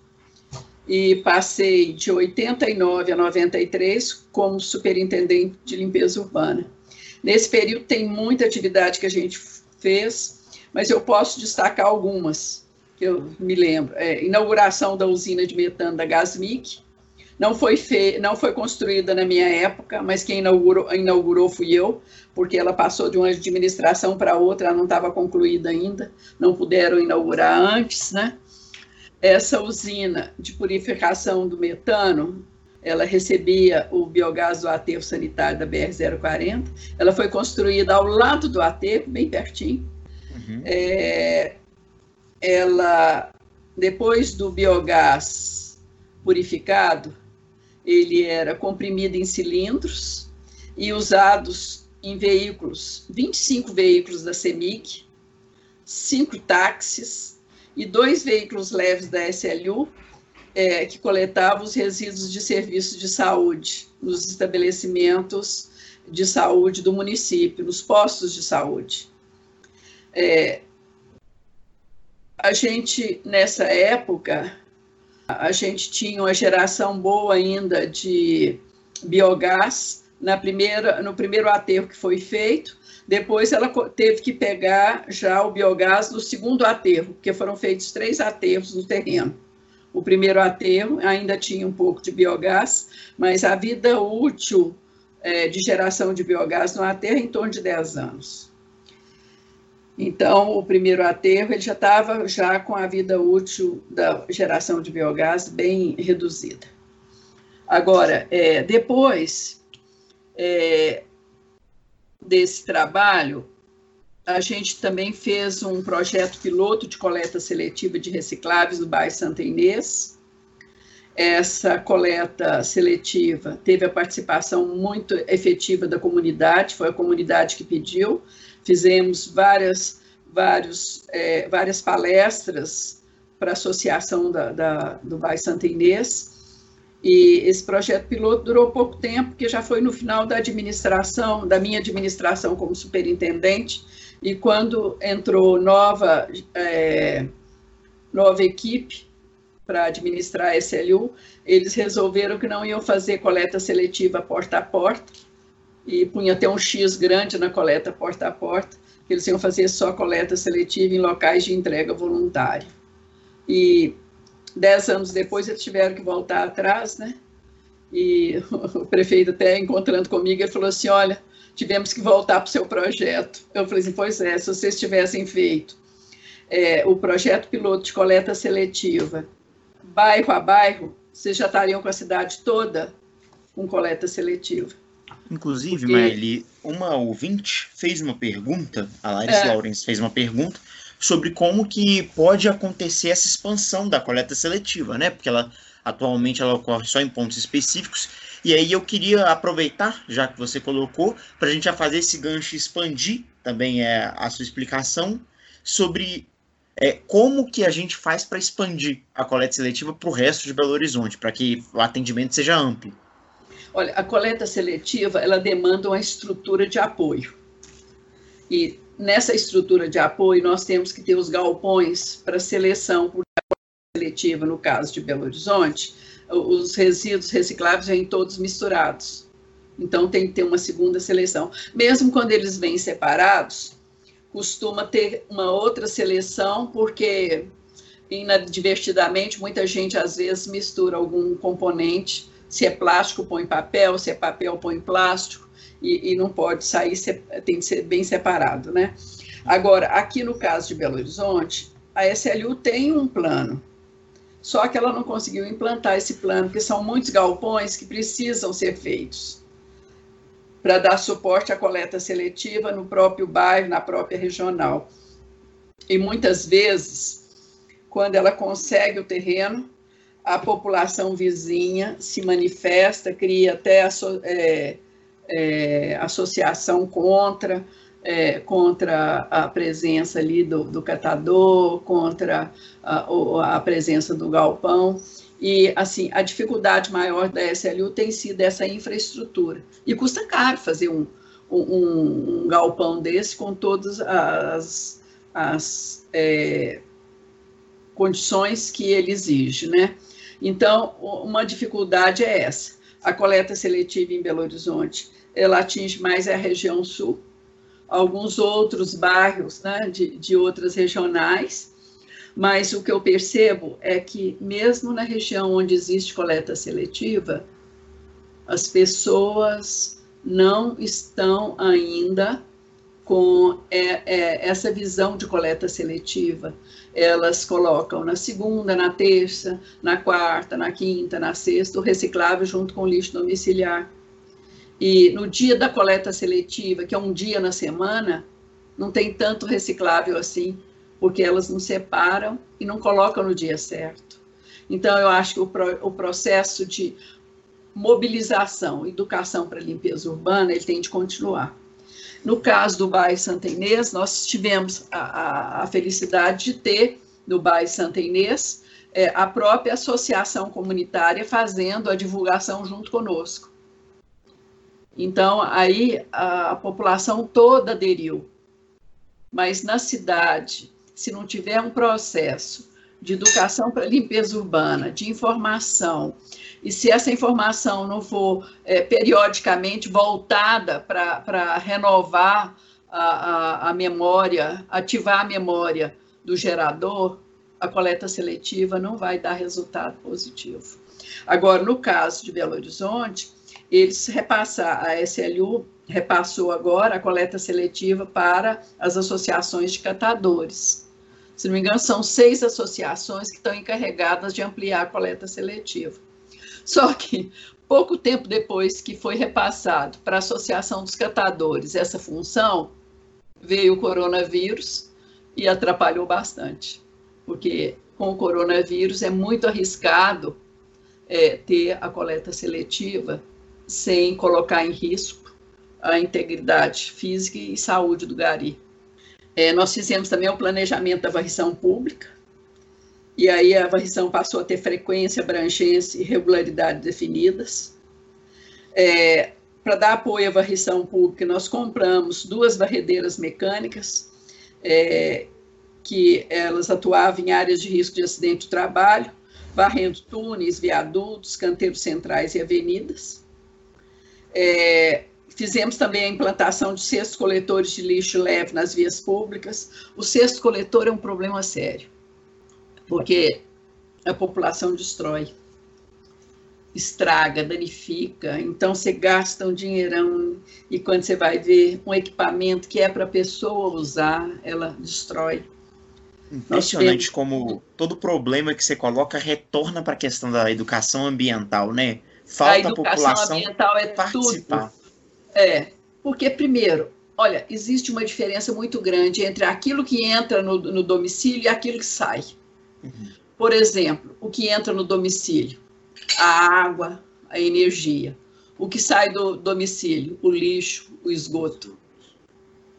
E passei de 89 a 93 como superintendente de limpeza urbana. Nesse período tem muita atividade que a gente fez, mas eu posso destacar algumas que eu me lembro. É, inauguração da usina de metano da Gasmic, não foi, fe... não foi construída na minha época, mas quem inaugurou, inaugurou fui eu, porque ela passou de uma administração para outra, ela não estava concluída ainda, não puderam inaugurar antes, né? Essa usina de purificação do metano, ela recebia o biogás do aterro sanitário da BR-040, ela foi construída ao lado do aterro, bem pertinho, uhum. é, ela, depois do biogás purificado, ele era comprimido em cilindros e usados em veículos, 25 veículos da CEMIC, cinco táxis e dois veículos leves da SLU, é, que coletavam os resíduos de serviços de saúde nos estabelecimentos de saúde do município, nos postos de saúde. É, a gente, nessa época, a gente tinha uma geração boa ainda de biogás na primeira, no primeiro aterro que foi feito. Depois ela teve que pegar já o biogás no segundo aterro, porque foram feitos três aterros no terreno. O primeiro aterro ainda tinha um pouco de biogás, mas a vida útil é, de geração de biogás no aterro é em torno de 10 anos. Então, o primeiro aterro ele já estava já com a vida útil da geração de biogás bem reduzida. Agora, é, depois é, desse trabalho, a gente também fez um projeto piloto de coleta seletiva de recicláveis no bairro Santa Inês. Essa coleta seletiva teve a participação muito efetiva da comunidade, foi a comunidade que pediu, fizemos várias, vários, é, várias palestras para a associação da, da, do Bairro Santa Inês, e esse projeto piloto durou pouco tempo, porque já foi no final da administração, da minha administração como superintendente, e quando entrou nova, é, nova equipe para administrar a SLU, eles resolveram que não iam fazer coleta seletiva porta a porta, e punha até um X grande na coleta porta a porta, que eles iam fazer só coleta seletiva em locais de entrega voluntária. E dez anos depois eles tiveram que voltar atrás, né? E [laughs] o prefeito até encontrando comigo, ele falou assim, olha, tivemos que voltar para o seu projeto. Eu falei assim, pois é, se vocês tivessem feito é, o projeto piloto de coleta seletiva, bairro a bairro, vocês já estariam com a cidade toda com coleta seletiva. Inclusive, Porque... Maeli, uma ouvinte fez uma pergunta, a Larissa é. Lawrence fez uma pergunta sobre como que pode acontecer essa expansão da coleta seletiva, né? Porque ela atualmente ela ocorre só em pontos específicos. E aí eu queria aproveitar, já que você colocou, para a gente já fazer esse gancho expandir também é, a sua explicação sobre é, como que a gente faz para expandir a coleta seletiva para o resto de Belo Horizonte, para que o atendimento seja amplo. Olha, a coleta seletiva, ela demanda uma estrutura de apoio. E nessa estrutura de apoio, nós temos que ter os galpões para seleção, coleta seletiva, no caso de Belo Horizonte, os resíduos recicláveis vêm todos misturados. Então, tem que ter uma segunda seleção. Mesmo quando eles vêm separados, costuma ter uma outra seleção, porque inadvertidamente, muita gente às vezes mistura algum componente se é plástico, põe papel, se é papel, põe plástico, e, e não pode sair, tem que ser bem separado, né? Agora, aqui no caso de Belo Horizonte, a SLU tem um plano, só que ela não conseguiu implantar esse plano, porque são muitos galpões que precisam ser feitos para dar suporte à coleta seletiva no próprio bairro, na própria regional. E muitas vezes, quando ela consegue o terreno, a população vizinha se manifesta, cria até é, é, associação contra, é, contra a presença ali do, do catador, contra a, a, presença do galpão. E, assim, a dificuldade maior da SLU tem sido essa infraestrutura. E custa caro fazer um, um, um galpão desse com todas as, as é, condições que ele exige, né? Então, uma dificuldade é essa. A coleta seletiva em Belo Horizonte, ela atinge mais a região sul, alguns outros bairros né, de, de outras regionais, mas o que eu percebo é que, mesmo na região onde existe coleta seletiva, as pessoas não estão ainda com é, é, essa visão de coleta seletiva. Elas colocam na segunda, na terça, na quarta, na quinta, na sexta, o reciclável junto com o lixo domiciliar. E no dia da coleta seletiva, que é um dia na semana, não tem tanto reciclável assim, porque elas não separam e não colocam no dia certo. Então, eu acho que o, pro, o processo de mobilização, educação para limpeza urbana, ele tem de continuar. No caso do bairro Santa Inês, nós tivemos a, a, a felicidade de ter, no bairro Santa Inês, é, a própria associação comunitária fazendo a divulgação junto conosco. Então, aí a, população toda aderiu. Mas na cidade, se não tiver um processo de educação para limpeza urbana, de informação, e se essa informação não for é, periodicamente voltada para renovar a, a, a memória, ativar a memória do gerador, a coleta seletiva não vai dar resultado positivo. Agora, no caso de Belo Horizonte, eles repassaram, a SLU repassou agora a coleta seletiva para as associações de catadores. Se não me engano, são seis associações que estão encarregadas de ampliar a coleta seletiva. Só que, pouco tempo depois que foi repassado para a Associação dos Catadores essa função, veio o coronavírus e atrapalhou bastante, porque com o coronavírus é muito arriscado é, ter a coleta seletiva sem colocar em risco a integridade física e saúde do gari. É, nós fizemos também o planejamento da varrição pública, e aí a varrição passou a ter frequência, abrangência e regularidade definidas. É, Para dar apoio à varrição pública, nós compramos duas varredeiras mecânicas, é, que elas atuavam em áreas de risco de acidente de trabalho, varrendo túneis, viadutos, canteiros centrais e avenidas. É, Fizemos também a implantação de cestos coletores de lixo leve nas vias públicas. O cesto coletor é um problema sério, porque a população destrói, estraga, danifica. Então você gasta um dinheirão e quando você vai ver um equipamento que é para a pessoa usar, ela destrói. Impressionante como todo problema que você coloca retorna para a questão da educação ambiental, né? Falta a educação a população ambiental é participar. Tudo. É, porque, primeiro, olha, existe uma diferença muito grande entre aquilo que entra no, no domicílio e aquilo que sai. Uhum. Por exemplo, o que entra no domicílio? A água, a energia. O que sai do domicílio? O lixo, o esgoto.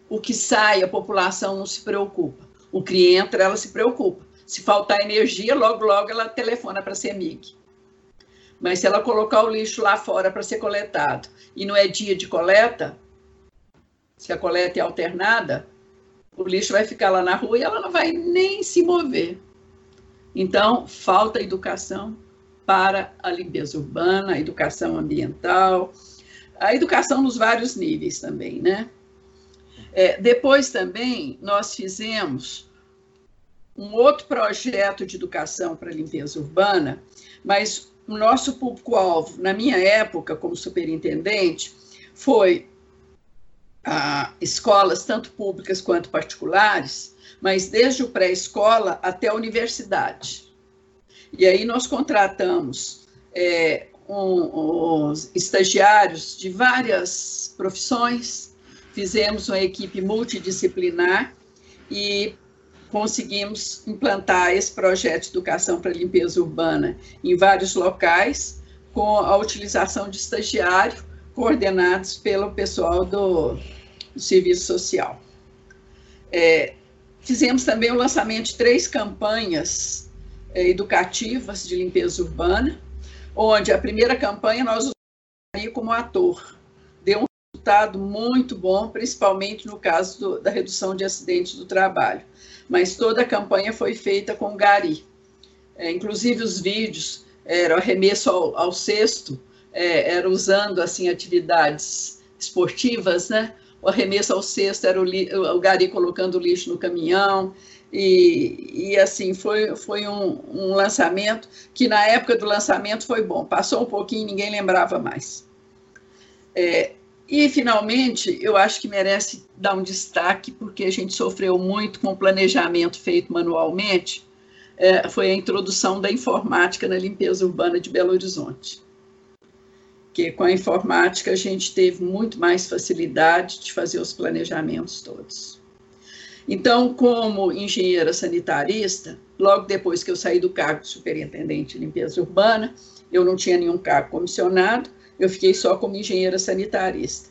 O que sai, a população não se preocupa. O que entra, ela se preocupa. Se faltar energia, logo, logo ela telefona para a CEMIG. Mas se ela colocar o lixo lá fora para ser coletado e não é dia de coleta, se a coleta é alternada, o lixo vai ficar lá na rua e ela não vai nem se mover. Então, falta educação para a limpeza urbana, a educação ambiental, a educação nos vários níveis também, né? É, depois também nós fizemos um outro projeto de educação para limpeza urbana, mas o nosso público-alvo, na minha época como superintendente, foi a escolas, tanto públicas quanto particulares, mas desde o pré-escola até a universidade. E aí nós contratamos é, um, os estagiários de várias profissões, fizemos uma equipe multidisciplinar e conseguimos implantar esse projeto de educação para limpeza urbana em vários locais, com a utilização de estagiário coordenados pelo pessoal do, do Serviço Social. É, fizemos também o lançamento de três campanhas é, educativas de limpeza urbana, onde a primeira campanha nós usamos como ator. Deu um resultado muito bom, principalmente no caso do, da redução de acidentes do trabalho. Mas toda a campanha foi feita com Gari. É, inclusive os vídeos era arremesso ao, ao cesto, é, era usando assim atividades esportivas, né? O arremesso ao cesto era o, o Gari colocando o lixo no caminhão, e, e, assim, foi, foi um, um, lançamento que na época do lançamento foi bom. Passou um pouquinho, ninguém lembrava mais. É, e, finalmente, eu acho que merece dar um destaque, porque a gente sofreu muito com o planejamento feito manualmente, é, foi a introdução da informática na limpeza urbana de Belo Horizonte. Que com a informática a gente teve muito mais facilidade de fazer os planejamentos todos. Então, como engenheira sanitarista, logo depois que eu saí do cargo de superintendente de limpeza urbana, eu não tinha nenhum cargo comissionado, eu fiquei só como engenheira sanitarista.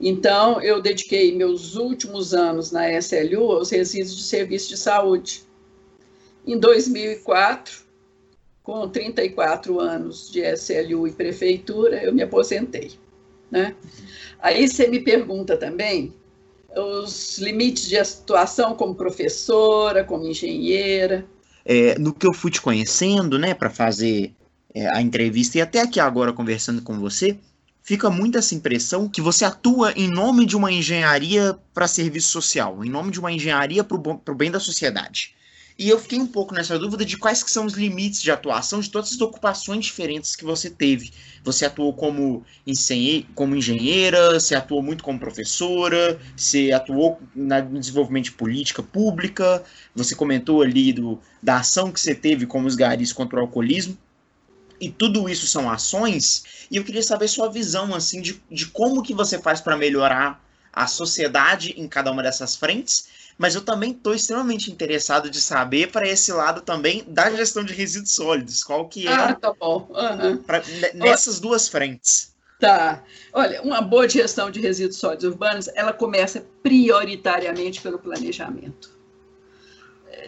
Então, eu dediquei meus últimos anos na SLU aos resíduos de serviço de saúde. Em 2004, com 34 anos de SLU e prefeitura, eu me aposentei. Né? Aí você me pergunta também os limites de atuação como professora, como engenheira? É, no que eu fui te conhecendo, né, para fazer é, a entrevista e até aqui agora conversando com você, fica muito essa impressão que você atua em nome de uma engenharia para serviço social, em nome de uma engenharia para o bem da sociedade. E eu fiquei um pouco nessa dúvida de quais que são os limites de atuação de todas as ocupações diferentes que você teve. Você atuou como, como engenheira, você atuou muito como professora, você atuou no desenvolvimento de política pública, você comentou ali do, da ação que você teve como os garis contra o alcoolismo. E tudo isso são ações, e eu queria saber sua visão assim de, de como que você faz para melhorar a sociedade em cada uma dessas frentes mas eu também estou extremamente interessado de saber para esse lado também da gestão de resíduos sólidos, qual que é ah, tá bom. Uhum. Pra, nessas duas frentes. Tá. Olha, uma boa gestão de resíduos sólidos urbanos, ela começa prioritariamente pelo planejamento.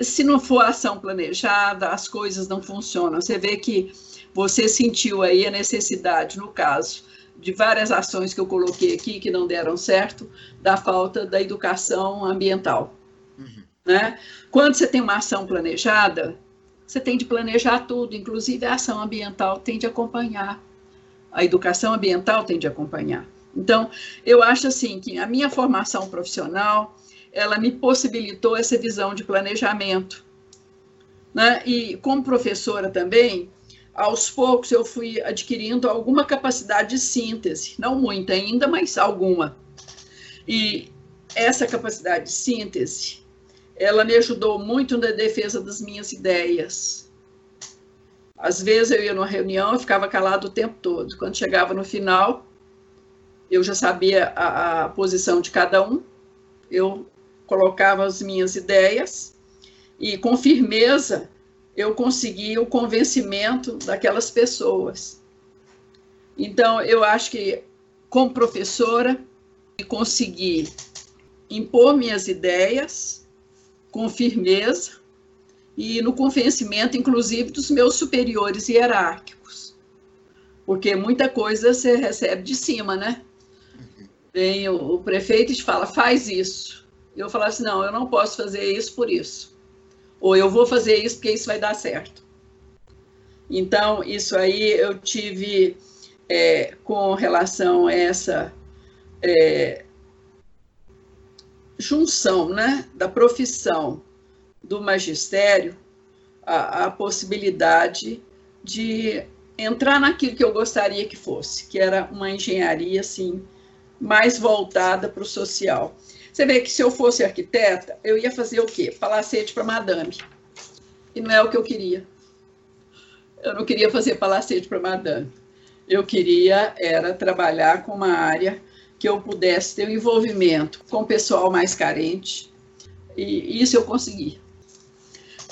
Se não for ação planejada, as coisas não funcionam. Você vê que você sentiu aí a necessidade, no caso, de várias ações que eu coloquei aqui que não deram certo, da falta da educação ambiental. Né? Quando você tem uma ação planejada, você tem de planejar tudo, inclusive a ação ambiental tem de acompanhar. A educação ambiental tem de acompanhar. Então, eu acho assim que a minha formação profissional, ela me possibilitou essa visão de planejamento. Né? E como professora também, aos poucos eu fui adquirindo alguma capacidade de síntese, não muita ainda, mas alguma. E essa capacidade de síntese, ela me ajudou muito na defesa das minhas ideias. Às vezes eu ia numa reunião e ficava calado o tempo todo. Quando chegava no final, eu já sabia a, a posição de cada um, eu colocava as minhas ideias e com firmeza eu conseguia o convencimento daquelas pessoas. Então, eu acho que, como professora, consegui impor minhas ideias com firmeza e no convencimento, inclusive, dos meus superiores hierárquicos. Porque muita coisa você recebe de cima, né? Vem o, o prefeito e te fala, faz isso. Eu falo assim, não, eu não posso fazer isso por isso. Ou eu vou fazer isso porque isso vai dar certo. Então, isso aí eu tive é, com relação a essa é, junção né, da profissão do magistério, a, a possibilidade de entrar naquilo que eu gostaria que fosse, que era uma engenharia assim mais voltada para o social. Você vê que se eu fosse arquiteta, eu ia fazer o quê? Palacete para madame. E não é o que eu queria. Eu não queria fazer palacete para madame. Eu queria era trabalhar com uma área que eu pudesse ter um envolvimento com o pessoal mais carente. E isso eu consegui.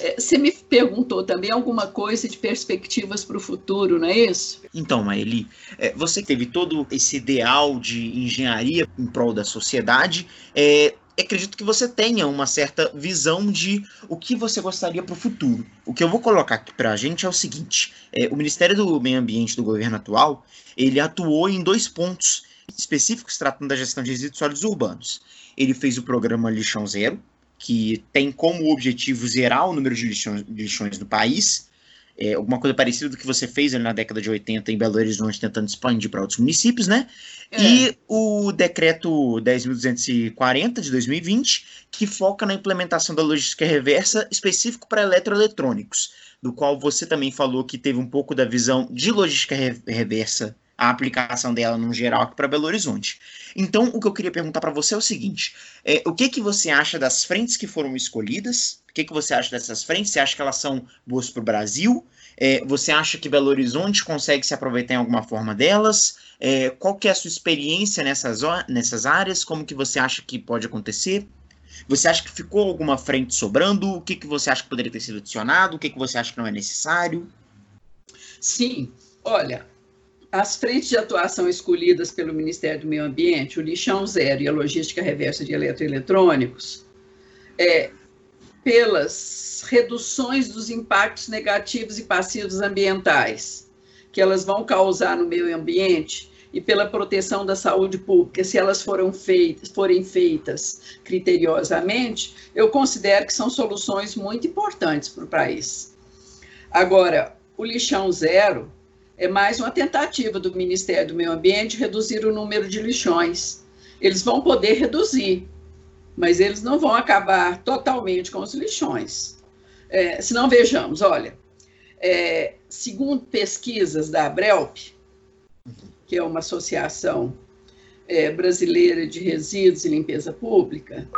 É, você me perguntou também alguma coisa de perspectivas para o futuro, não é isso? Então, Maeli, é, você teve todo esse ideal de engenharia em prol da sociedade. É, acredito que você tenha uma certa visão de o que você gostaria para o futuro. O que eu vou colocar aqui para a gente é o seguinte: é, o Ministério do Meio Ambiente do governo atual ele atuou em dois pontos específicos tratando da gestão de resíduos sólidos urbanos. Ele fez o programa Lixão Zero, que tem como objetivo zerar o número de lixões, lixões no país. É, alguma coisa parecida do que você fez na década de 80 em Belo Horizonte, tentando expandir para outros municípios, né? É. E o decreto 10.240 de 2020, que foca na implementação da logística reversa específico para eletroeletrônicos, do qual você também falou que teve um pouco da visão de logística reversa a aplicação dela no geral aqui para Belo Horizonte. Então, o que eu queria perguntar para você é o seguinte: é, o que que você acha das frentes que foram escolhidas? O que que você acha dessas frentes? Você acha que elas são boas para o Brasil? É, você acha que Belo Horizonte consegue se aproveitar em alguma forma delas? É, qual que é a sua experiência nessas, nessas áreas? Como que você acha que pode acontecer? Você acha que ficou alguma frente sobrando? O que, que você acha que poderia ter sido adicionado? O que, que você acha que não é necessário? Sim, olha, as frentes de atuação escolhidas pelo Ministério do Meio Ambiente, o lixão zero e a logística reversa de eletroeletrônicos, é, pelas reduções dos impactos negativos e passivos ambientais que elas vão causar no meio ambiente e pela proteção da saúde pública, se elas foram feitas, forem feitas criteriosamente, eu considero que são soluções muito importantes para o país. Agora, o lixão zero, é mais uma tentativa do Ministério do Meio Ambiente reduzir o número de lixões. Eles vão poder reduzir, mas eles não vão acabar totalmente com os lixões. É, se não vejamos, olha, é, segundo pesquisas da Abrelp, que é uma associação é, brasileira de resíduos e limpeza pública,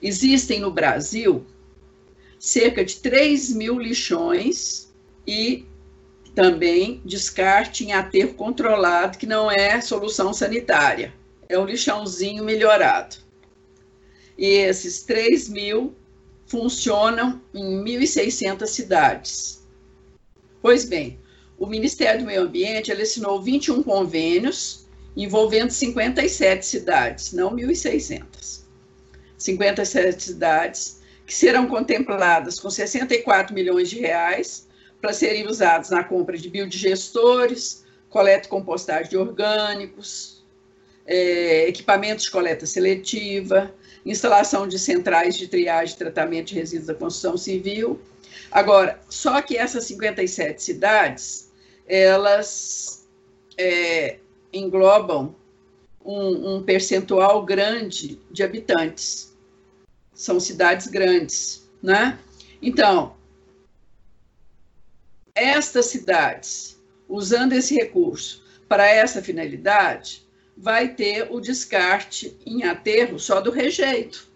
existem no Brasil cerca de 3 mil lixões e também descarte em aterro controlado, que não é solução sanitária, é um lixãozinho melhorado. E esses 3 mil funcionam em 1.600 cidades. Pois bem, o Ministério do Meio Ambiente assinou 21 convênios envolvendo 57 cidades, não 1.600. 57 cidades que serão contempladas com 64 milhões de reais para serem usados na compra de biodigestores, coleta e compostagem de orgânicos, é, equipamentos de coleta seletiva, instalação de centrais de triagem e tratamento de resíduos da construção civil. Agora, só que essas 57 cidades, elas é, englobam um, um percentual grande de habitantes. São cidades grandes, né? Então, estas cidades, usando esse recurso para essa finalidade, vai ter o descarte em aterro só do rejeito,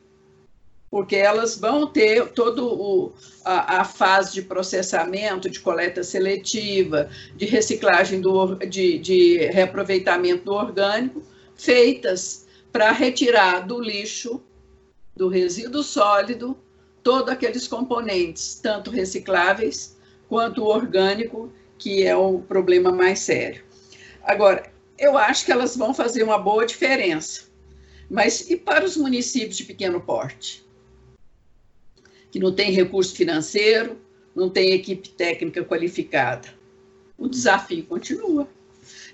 porque elas vão ter toda a, a, fase de processamento, de coleta seletiva, de reciclagem, do, de, de reaproveitamento do orgânico, feitas para retirar do lixo, do resíduo sólido, todos aqueles componentes, tanto recicláveis quanto o orgânico, que é o problema mais sério. Agora, eu acho que elas vão fazer uma boa diferença. Mas e para os municípios de pequeno porte? Que não tem recurso financeiro, não tem equipe técnica qualificada. O desafio continua.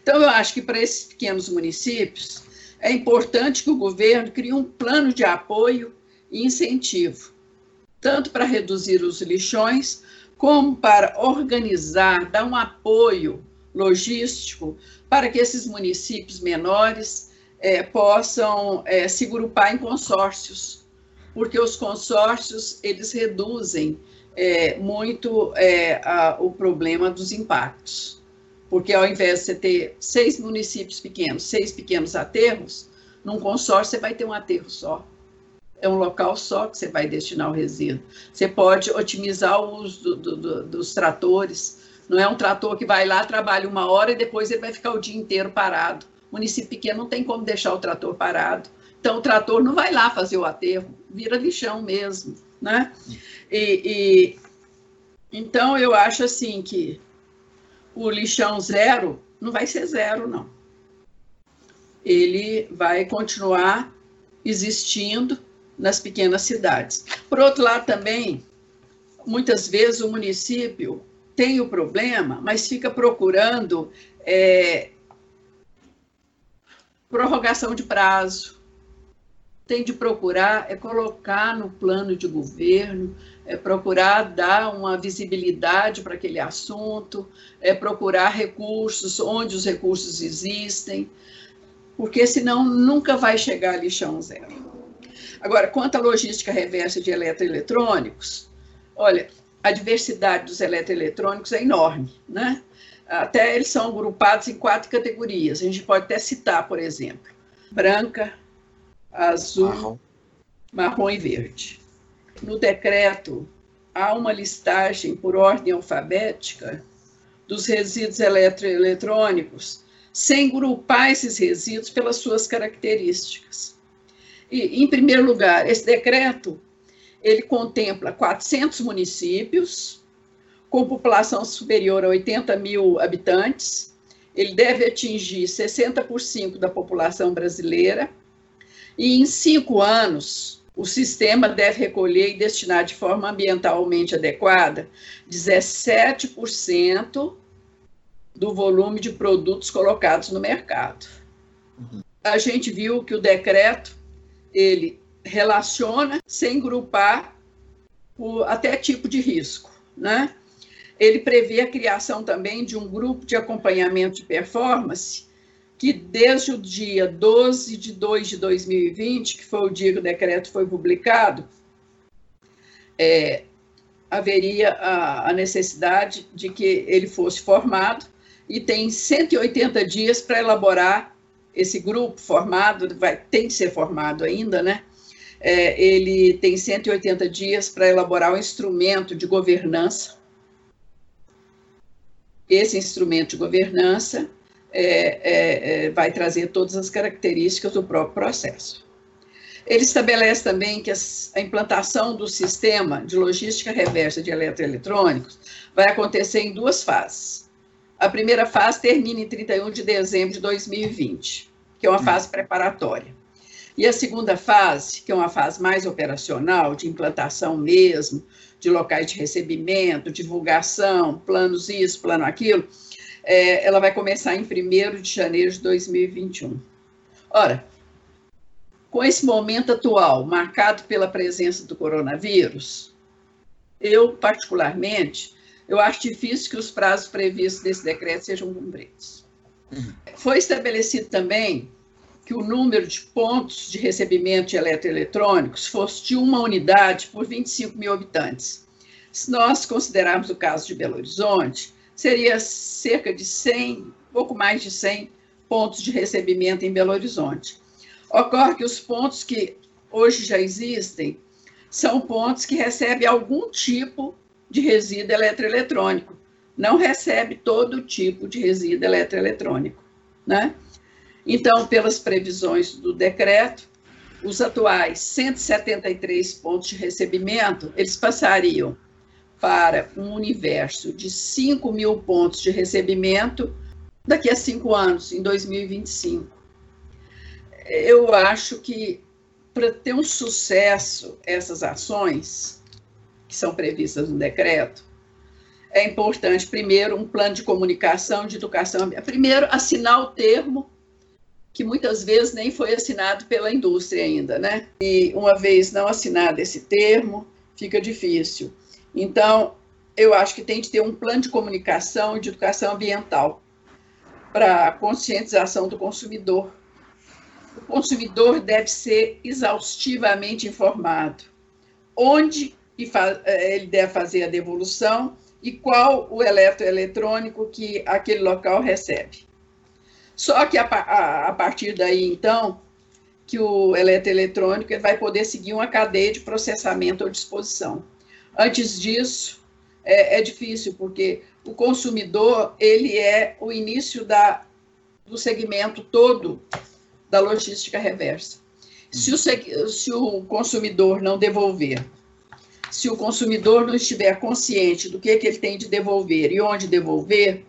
Então, eu acho que para esses pequenos municípios, é importante que o governo crie um plano de apoio e incentivo, tanto para reduzir os lixões, como para organizar, dar um apoio logístico para que esses municípios menores é, possam é, se agrupar em consórcios, porque os consórcios eles reduzem é, muito é, a, o problema dos impactos. Porque ao invés de você ter seis municípios pequenos, seis pequenos aterros, num consórcio você vai ter um aterro só. É um local só que você vai destinar o resíduo. Você pode otimizar o uso do, do, dos tratores. Não é um trator que vai lá, trabalha uma hora e depois ele vai ficar o dia inteiro parado. O município pequeno não tem como deixar o trator parado. Então, o trator não vai lá fazer o aterro, vira lixão mesmo, né? E, e então, eu acho assim que o lixão zero não vai ser zero, não. Ele vai continuar existindo nas pequenas cidades. Por outro lado, também, muitas vezes o município tem o problema, mas fica procurando é, prorrogação de prazo. Tem de procurar é colocar no plano de governo, é procurar dar uma visibilidade para aquele assunto, é procurar recursos onde os recursos existem, porque senão nunca vai chegar a lixão zero. Agora, quanto à logística reversa de eletroeletrônicos, olha, a diversidade dos eletroeletrônicos é enorme, né? Até eles são agrupados em quatro categorias. A gente pode até citar, por exemplo, branca, azul, marrom, marrom e verde. No decreto, há uma listagem por ordem alfabética dos resíduos eletroeletrônicos, sem grupar esses resíduos pelas suas características. E, em primeiro lugar, esse decreto ele contempla 400 municípios, com população superior a 80 mil habitantes, ele deve atingir 60% da população brasileira, e em cinco anos, o sistema deve recolher e destinar de forma ambientalmente adequada 17% do volume de produtos colocados no mercado. Uhum. A gente viu que o decreto ele relaciona sem grupar o, até tipo de risco, né? Ele prevê a criação também de um grupo de acompanhamento de performance que desde o dia 12 de 2 de 2020, que foi o dia que o decreto foi publicado, é, haveria a, a, necessidade de que ele fosse formado e tem 180 dias para elaborar esse grupo formado, vai, tem que ser formado ainda, né? É, ele tem 180 dias para elaborar um instrumento de governança esse instrumento de governança é, é, é, vai trazer todas as características do próprio processo. Ele estabelece também que a implantação do sistema de logística reversa de eletroeletrônicos vai acontecer em duas fases. A primeira fase termina em 31 de dezembro de 2020, que é uma fase preparatória. E a segunda fase, que é uma fase mais operacional, de implantação mesmo, de locais de recebimento, divulgação, planos isso, plano aquilo, é, ela vai começar em 1 de janeiro de 2021. Ora, com esse momento atual, marcado pela presença do coronavírus, eu, particularmente, eu acho difícil que os prazos previstos desse decreto sejam cumpridos. Uhum. Foi estabelecido também que o número de pontos de recebimento de eletroeletrônicos fosse de uma unidade por 25 mil habitantes. Se nós considerarmos o caso de Belo Horizonte, seria cerca de 100, pouco mais de 100 pontos de recebimento em Belo Horizonte. Ocorre que os pontos que hoje já existem são pontos que recebem algum tipo de resíduo eletroeletrônico, não recebe todo tipo de resíduo eletroeletrônico, né? Então, pelas previsões do decreto, os atuais 173 pontos de recebimento, eles passariam para um universo de 5 mil pontos de recebimento daqui a cinco anos, em 2025. Eu acho que para ter um sucesso essas ações que são previstas no decreto, é importante, primeiro, um plano de comunicação, de educação. Primeiro, assinar o termo que muitas vezes nem foi assinado pela indústria ainda, né? E uma vez não assinado esse termo, fica difícil. Então, eu acho que tem de ter um plano de comunicação e de educação ambiental para a conscientização do consumidor. O consumidor deve ser exaustivamente informado onde eh, ele deve fazer a devolução e qual o eletroeletrônico que aquele local recebe. Só que a, a, a partir daí, então, que o eletroeletrônico ele vai poder seguir uma cadeia de processamento ou disposição. Antes disso, é, é difícil, porque o consumidor ele é o início da, do segmento todo da logística reversa. Se o, se o consumidor não devolver, se o consumidor não estiver consciente do que, que ele tem de devolver e onde devolver,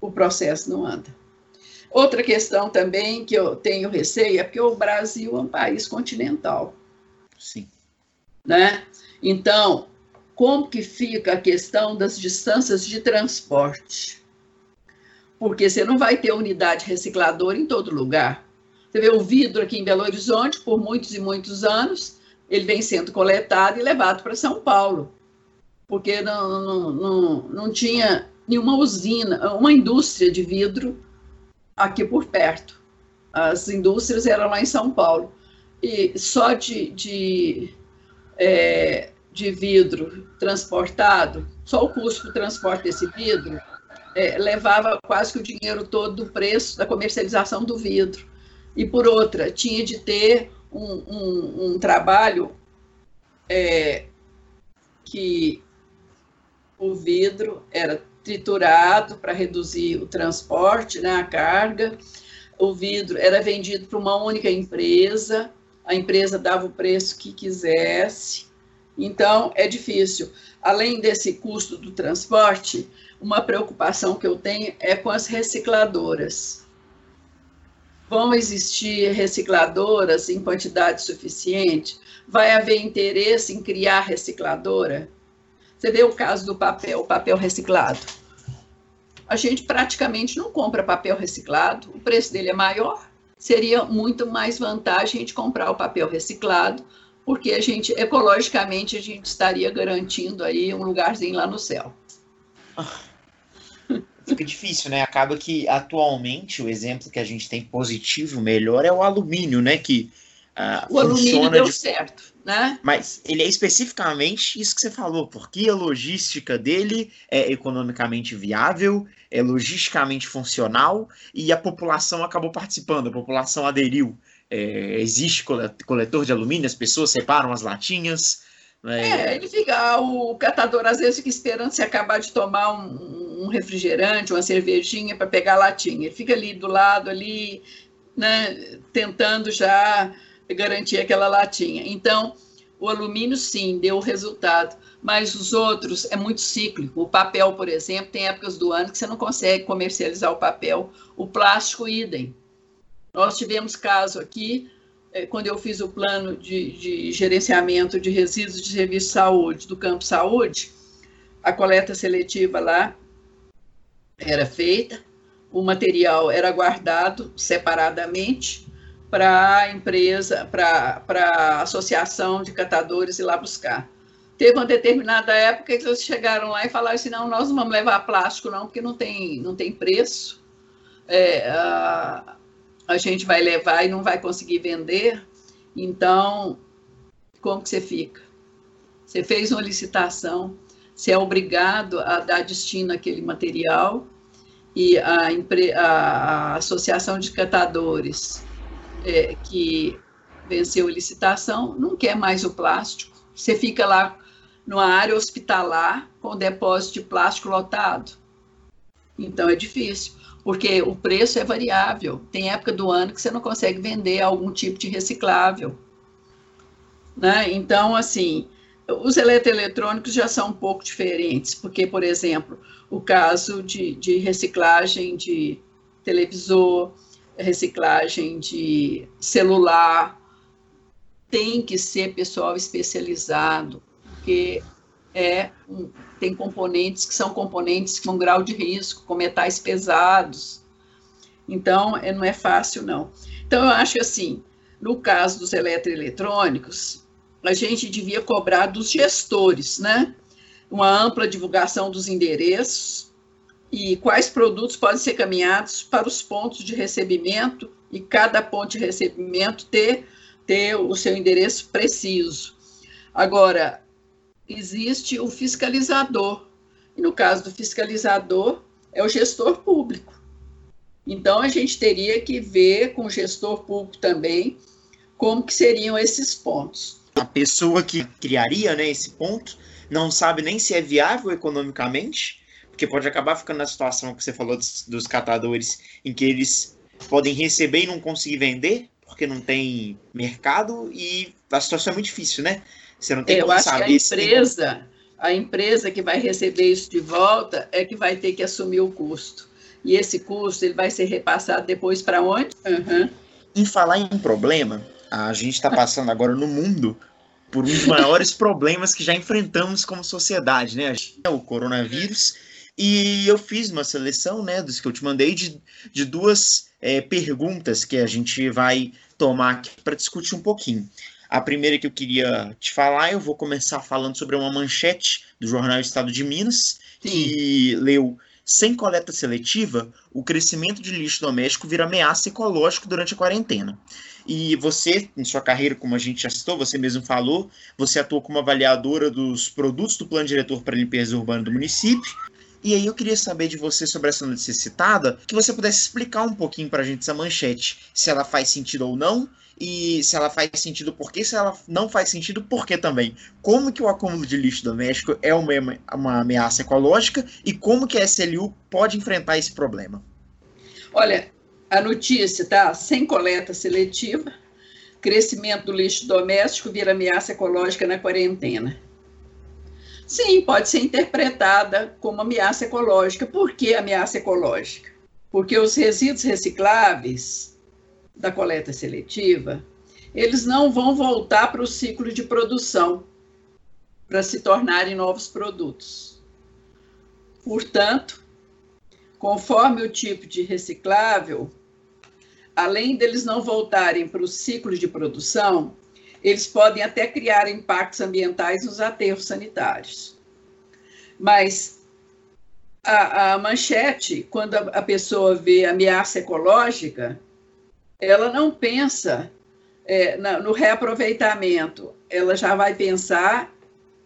o processo não anda. Outra questão também que eu tenho receio é porque o Brasil é um país continental. Sim. Né? Então, como que fica a questão das distâncias de transporte? Porque você não vai ter unidade recicladora em todo lugar. Você vê o vidro aqui em Belo Horizonte, por muitos e muitos anos, ele vem sendo coletado e levado para São Paulo, porque não, não, não, não tinha nenhuma usina, uma indústria de vidro aqui por perto. As indústrias eram lá em São Paulo. E só de, de, é, de vidro transportado, só o custo do transporte desse vidro é, levava quase que o dinheiro todo do preço da comercialização do vidro. E por outra, tinha de ter um, um, um trabalho é, que o vidro era triturado para reduzir o transporte, né, a carga. O vidro era vendido para uma única empresa, a empresa dava o preço que quisesse. Então, é difícil. Além desse custo do transporte, uma preocupação que eu tenho é com as recicladoras. Vão existir recicladoras em quantidade suficiente? Vai haver interesse em criar recicladora? Você vê o caso do papel, o papel reciclado. A gente praticamente não compra papel reciclado, o preço dele é maior. Seria muito mais vantagem gente comprar o papel reciclado, porque a gente, ecologicamente, a gente estaria garantindo aí um lugarzinho lá no céu. Fica difícil, né? Acaba que atualmente o exemplo que a gente tem positivo melhor é o alumínio, né? Que uh, o alumínio deu de... certo né? Mas ele é especificamente isso que você falou, porque a logística dele é economicamente viável, é logisticamente funcional e a população acabou participando, a população aderiu. É, existe coletor de alumínio, as pessoas separam as latinhas. Né? É, ele fica, o catador às vezes fica esperando se acabar de tomar um, um refrigerante, uma cervejinha para pegar a latinha. Ele fica ali do lado, ali, né, tentando já garantir aquela latinha. Então, o alumínio, sim, deu resultado, mas os outros é muito cíclico. O papel, por exemplo, tem épocas do ano que você não consegue comercializar o papel. O plástico, idem. Nós tivemos caso aqui, quando eu fiz o plano de, de gerenciamento de resíduos de serviço de saúde do campo saúde, a coleta seletiva lá era feita, o material era guardado separadamente, para a empresa, para a associação de catadores ir lá buscar. Teve uma determinada época que eles chegaram lá e falaram assim, não, nós não vamos levar plástico não, porque não tem, não tem preço, é, a, a gente vai levar e não vai conseguir vender, então, como que você fica? Você fez uma licitação, você é obrigado a dar destino àquele material, e a, a, Associação de Catadores é, que venceu a licitação não quer mais o plástico. Você fica lá numa área hospitalar com depósito de plástico lotado. Então é difícil, porque o preço é variável. Tem época do ano que você não consegue vender algum tipo de reciclável. Né? Então, assim, os eletroeletrônicos já são um pouco diferentes, porque, por exemplo, o caso de, de reciclagem de televisor, reciclagem de celular, tem que ser pessoal especializado, porque é, tem componentes que são componentes com grau de risco, com metais pesados. Então, é, não é fácil, não. Então, eu acho assim, no caso dos eletroeletrônicos, a gente devia cobrar dos gestores, né? Uma ampla divulgação dos endereços, e quais produtos podem ser caminhados para os pontos de recebimento e cada ponto de recebimento ter, ter o seu endereço preciso. Agora, existe o fiscalizador, E no caso do fiscalizador, é o gestor público. Então, a gente teria que ver com o gestor público também como que seriam esses pontos. A pessoa que criaria né, esse ponto não sabe nem se é viável economicamente, porque pode acabar ficando na situação que você falou dos, dos catadores, em que eles podem receber e não conseguir vender, porque não tem mercado, e a situação é muito difícil, né? Você não tem Eu acho saber que a empresa, tem... a empresa que vai receber isso de volta é que vai ter que assumir o custo e esse custo ele vai ser repassado depois para onde? Uhum. Em falar em problema, a gente está passando agora no mundo por um dos maiores [laughs] problemas que já enfrentamos como sociedade, né? O coronavírus. E eu fiz uma seleção, né, dos que eu te mandei, de, de duas é, perguntas que a gente vai tomar aqui para discutir um pouquinho. A primeira que eu queria te falar, eu vou começar falando sobre uma manchete do jornal Estado de Minas, Sim. que leu sem coleta seletiva, o crescimento de lixo doméstico vira ameaça ecológica durante a quarentena. E você, em sua carreira, como a gente já citou, você mesmo falou, você atuou como avaliadora dos produtos do Plano Diretor para a Limpeza Urbana do município. E aí eu queria saber de você sobre essa notícia citada, que você pudesse explicar um pouquinho para a gente essa manchete, se ela faz sentido ou não, e se ela faz sentido por quê, se ela não faz sentido por quê também. Como que o acúmulo de lixo doméstico é uma, uma ameaça ecológica e como que a SLU pode enfrentar esse problema? Olha, a notícia tá sem coleta seletiva, crescimento do lixo doméstico vira ameaça ecológica na quarentena. Sim, pode ser interpretada como ameaça ecológica. Por que ameaça ecológica? Porque os resíduos recicláveis da coleta seletiva, eles não vão voltar para o ciclo de produção para se tornarem novos produtos. Portanto, conforme o tipo de reciclável, além deles não voltarem para o ciclo de produção, eles podem até criar impactos ambientais nos aterros sanitários. Mas a, a manchete, quando a, a pessoa vê ameaça ecológica, ela não pensa é, no reaproveitamento, ela já vai pensar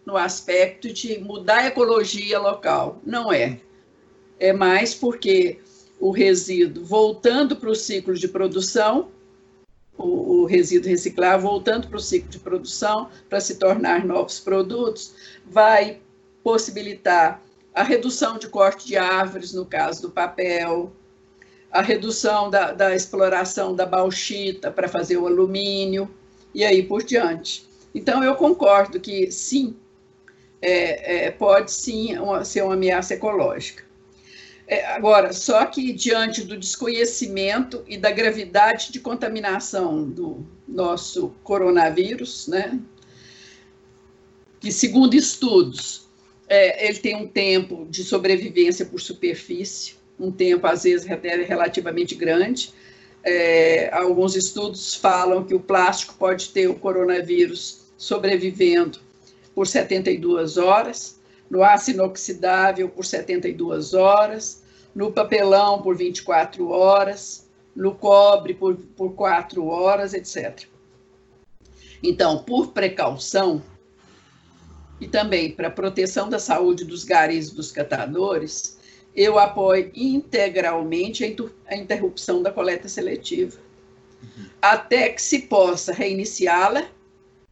no aspecto de mudar a ecologia local. Não é. É mais porque o resíduo voltando para o ciclo de produção, o, o resíduo reciclável voltando para o ciclo de produção para se tornar novos produtos, vai possibilitar a redução de corte de árvores, no caso do papel, a redução da, da exploração da bauxita para fazer o alumínio e aí por diante. Então, eu concordo que sim, é, é, pode sim uma, ser uma ameaça ecológica. É, agora, só que diante do desconhecimento e da gravidade de contaminação do nosso coronavírus, né, que segundo estudos, é, ele tem um tempo de sobrevivência por superfície, um tempo, às vezes, até relativamente grande. É, alguns estudos falam que o plástico pode ter o coronavírus sobrevivendo por 72 horas, no aço inoxidável por 72 horas, no papelão por 24 horas, no cobre por, por 4 horas, etc. Então, por precaução e também para proteção da saúde dos garis e dos catadores, eu apoio integralmente a interrupção da coleta seletiva, uhum. até que se possa reiniciá-la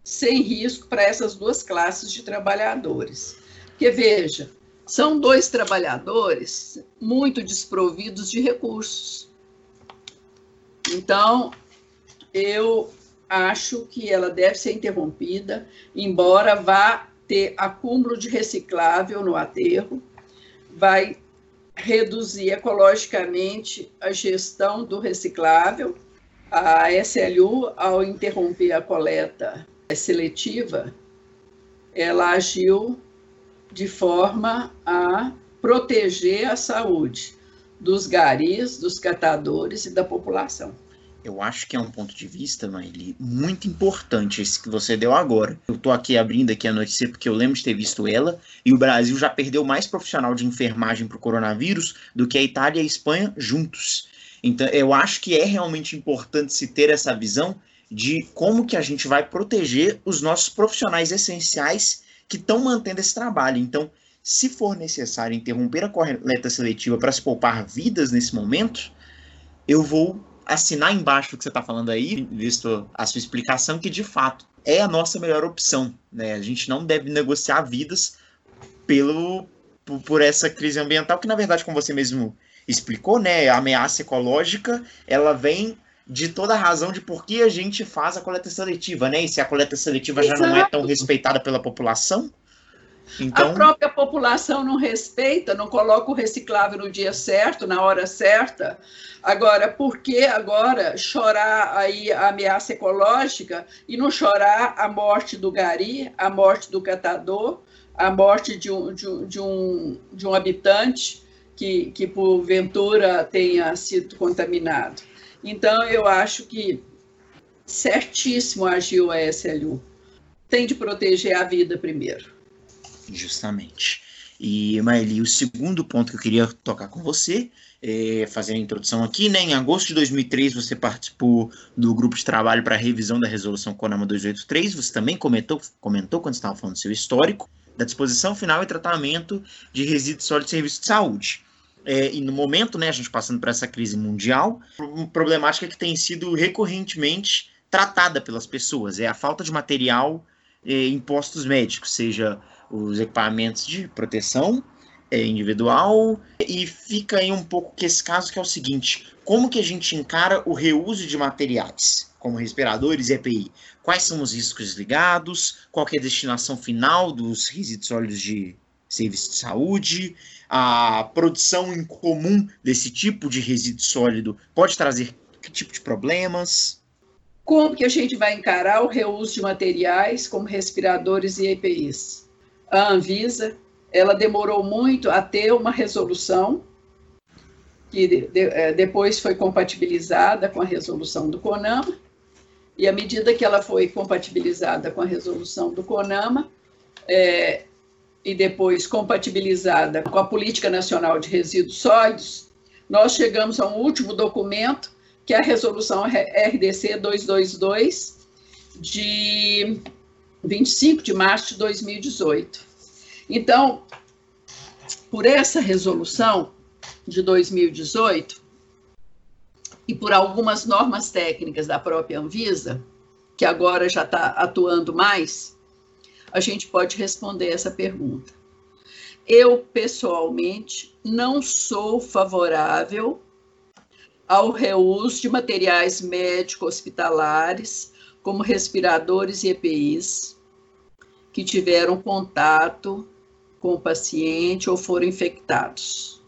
sem risco para essas duas classes de trabalhadores. Porque, veja, são dois trabalhadores muito desprovidos de recursos. Então, eu acho que ela deve ser interrompida, embora vá ter acúmulo de reciclável no aterro, vai reduzir ecologicamente a gestão do reciclável. A SLU, ao interromper a coleta seletiva, ela agiu de forma a proteger a saúde dos garis, dos catadores e da população eu acho que é um ponto de vista, Maeli, muito importante esse que você deu agora. Eu tô aqui abrindo aqui a notícia porque eu lembro de ter visto ela, e o Brasil já perdeu mais profissional de enfermagem para o coronavírus do que a Itália e a Espanha juntos. Então, eu acho que é realmente importante se ter essa visão de como que a gente vai proteger os nossos profissionais essenciais que estão mantendo esse trabalho. Então, se for necessário interromper a coleta seletiva para se poupar vidas nesse momento, eu vou assinar embaixo do que você está falando aí, visto a sua explicação, que de fato é a nossa melhor opção. Né? A gente não deve negociar vidas pelo, por, essa crise ambiental, que na verdade, como você mesmo explicou, né, a ameaça ecológica, ela vem de toda a razão de por que a gente faz a coleta seletiva, né? E se a coleta seletiva Exato. já não é tão respeitada pela população, então... A própria população não respeita, não coloca o reciclável no dia certo, na hora certa. Agora, por que agora chorar aí a ameaça ecológica e não chorar a morte do gari, a morte do catador, a morte de um, de um, de um, de um habitante que, que, porventura, tenha sido contaminado? Então, eu acho que certíssimo agiu a SLU. Tem de proteger a vida primeiro. Justamente. E, Maeli, o segundo ponto que eu queria tocar com você, é, fazendo a introdução aqui, né? Em agosto de 2003, você participou do grupo de trabalho para a revisão da resolução CONAMA 283. Você também comentou, comentou quando estava falando do seu histórico, da disposição final e tratamento de resíduos sólidos de serviço de saúde. É, e no momento, né, a gente passando por essa crise mundial, uma problemática que tem sido recorrentemente tratada pelas pessoas é a falta de material é, em postos médicos, seja os equipamentos de proteção é, individual e fica aí um pouco que esse caso que é o seguinte, como que a gente encara o reuso de materiais, como respiradores e EPI? Quais são os riscos ligados? Qual é a destinação final dos resíduos sólidos de serviço de saúde? A produção em comum desse tipo de resíduo sólido pode trazer que tipo de problemas? Como que a gente vai encarar o reuso de materiais como respiradores e EPIs? A Anvisa, ela demorou muito a ter uma resolução que de, de, é, depois foi compatibilizada com a resolução do CONAMA, e à medida que ela foi compatibilizada com a resolução do CONAMA, é, e depois compatibilizada com a Política Nacional de Resíduos Sólidos, nós chegamos a um último documento, que é a Resolução RDC 222, de 25 de março de 2018. Então, por essa resolução de 2018 e por algumas normas técnicas da própria Anvisa, que agora já está atuando mais, a gente pode responder essa pergunta. Eu, pessoalmente, não sou favorável ao reuso de materiais médico-hospitalares como respiradores e EPIs, que tiveram contato com o paciente ou foram infectados.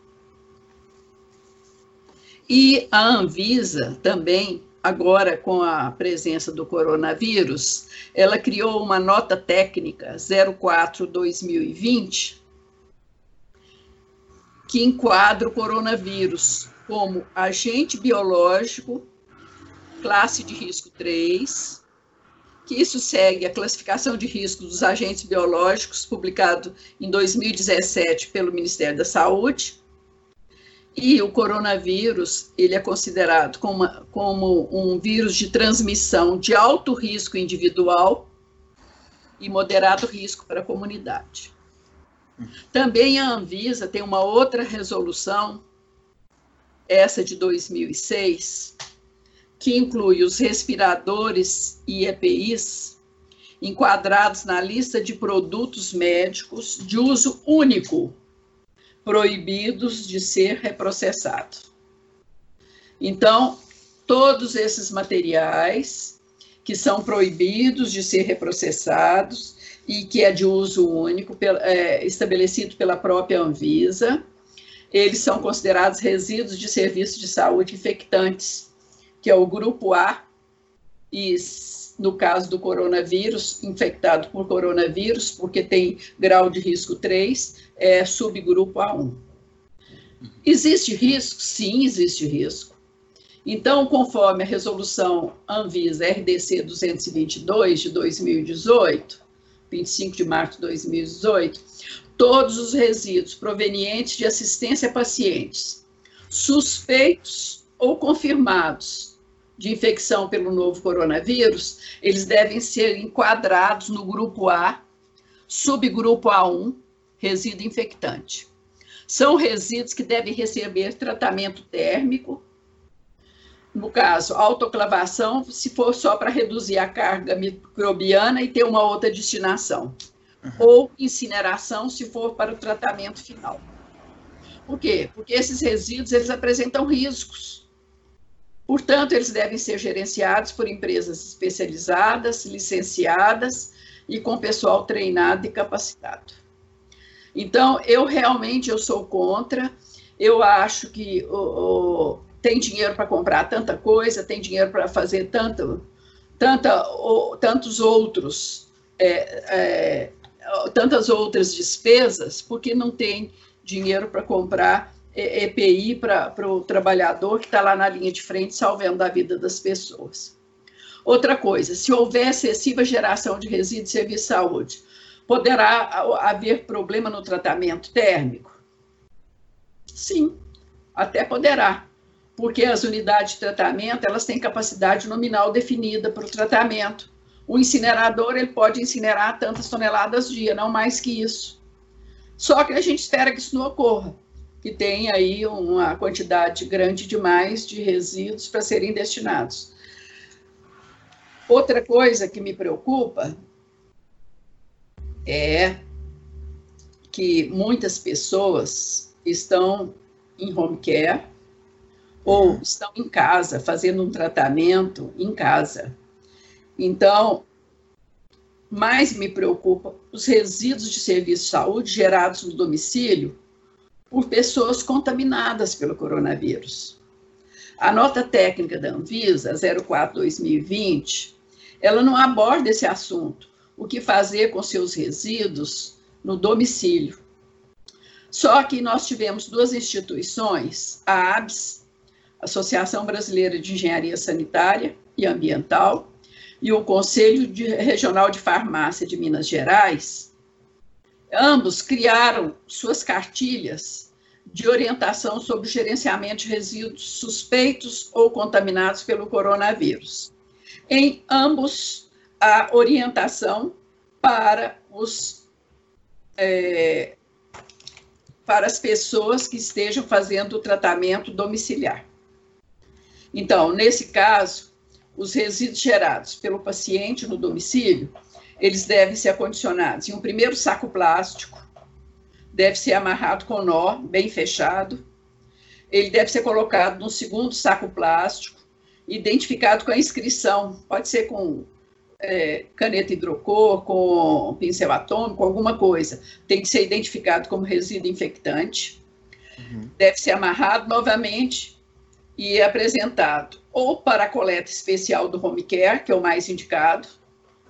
E a Anvisa também, agora com a presença do coronavírus, ela criou uma nota técnica 04-2020 que enquadra o coronavírus como agente biológico classe de risco 3, que isso segue a classificação de risco dos agentes biológicos, publicado em 2017 pelo Ministério da Saúde. E o coronavírus, ele é considerado como, como um vírus de transmissão de alto risco individual e moderado risco para a comunidade. Também a Anvisa tem uma outra resolução, essa de 2006, que inclui os respiradores e EPIs, enquadrados na lista de produtos médicos de uso único, proibidos de ser reprocessados. Então, todos esses materiais que são proibidos de ser reprocessados e que é de uso único, é, estabelecido pela própria Anvisa, eles são considerados resíduos de serviços de saúde infectantes que é o grupo A, e no caso do coronavírus, infectado por coronavírus, porque tem grau de risco 3, é subgrupo A1. Existe risco? Sim, existe risco. Então, conforme a resolução Anvisa RDC 222 de 2018, 25 de março de 2018, todos os resíduos provenientes de assistência a pacientes suspeitos ou confirmados de infecção pelo novo coronavírus, eles devem ser enquadrados no grupo A, subgrupo A1, resíduo infectante. São resíduos que devem receber tratamento térmico, no caso, autoclavação, se for só para reduzir a carga microbiana e ter uma outra destinação. Uhum. Ou incineração, se for para o tratamento final. Por quê? Porque esses resíduos eles apresentam riscos. Portanto, eles devem ser gerenciados por empresas especializadas, licenciadas e com pessoal treinado e capacitado. Então, eu realmente eu sou contra. Eu acho que tem dinheiro para comprar tanta coisa, tem dinheiro para fazer tanto, tanta, tantos outros, é, é, tantas outras despesas, porque não tem dinheiro para comprar EPI para o trabalhador que está lá na linha de frente salvando a vida das pessoas. Outra coisa, se houver excessiva geração de resíduos de serviço de saúde, poderá haver problema no tratamento térmico? Sim, até poderá, porque as unidades de tratamento elas têm capacidade nominal definida para o tratamento. O incinerador ele pode incinerar tantas toneladas dia, não mais que isso. Só que a gente espera que isso não ocorra, que tenha aí uma quantidade grande demais de resíduos para serem destinados. Outra coisa que me preocupa é que muitas pessoas estão em home care ou estão em casa, fazendo um tratamento em casa. Então, mais me preocupa os resíduos de serviço de saúde gerados no domicílio por pessoas contaminadas pelo coronavírus. A nota técnica da Anvisa 04/2020, ela não aborda esse assunto, o que fazer com seus resíduos no domicílio. Só que nós tivemos duas instituições, a ABS, Associação Brasileira de Engenharia Sanitária e Ambiental, e o Conselho Regional de Farmácia de Minas Gerais, ambos criaram suas cartilhas de orientação sobre o gerenciamento de resíduos suspeitos ou contaminados pelo coronavírus. Em ambos, a orientação para os é, para as pessoas que estejam fazendo o tratamento domiciliar. Então, nesse caso, os resíduos gerados pelo paciente no domicílio, eles devem ser acondicionados em um primeiro saco plástico, deve ser amarrado com nó, bem fechado. Ele deve ser colocado no segundo saco plástico, identificado com a inscrição, pode ser com é, caneta hidrocor, com pincel atômico, alguma coisa. Tem que ser identificado como resíduo infectante. Uhum. Deve ser amarrado novamente e apresentado ou para a coleta especial do home care, que é o mais indicado,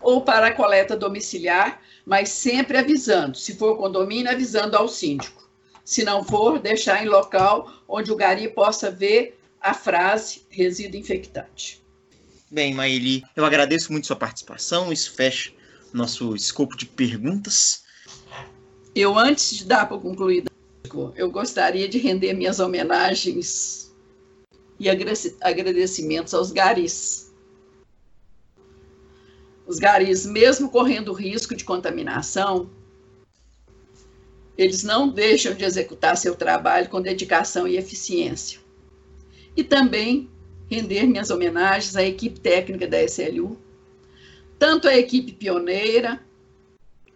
ou para a coleta domiciliar, mas sempre avisando, se for condomínio, avisando ao síndico. Se não for, deixar em local onde o gari possa ver a frase resíduo infectante. Bem, Maeli, eu agradeço muito sua participação, isso fecha nosso escopo de perguntas. Eu, antes de dar para concluir, eu gostaria de render minhas homenagens e agradecimentos aos garis. Os garis, mesmo correndo risco de contaminação, eles não deixam de executar seu trabalho com dedicação e eficiência. E também render minhas homenagens à equipe técnica da SLU, tanto a equipe pioneira,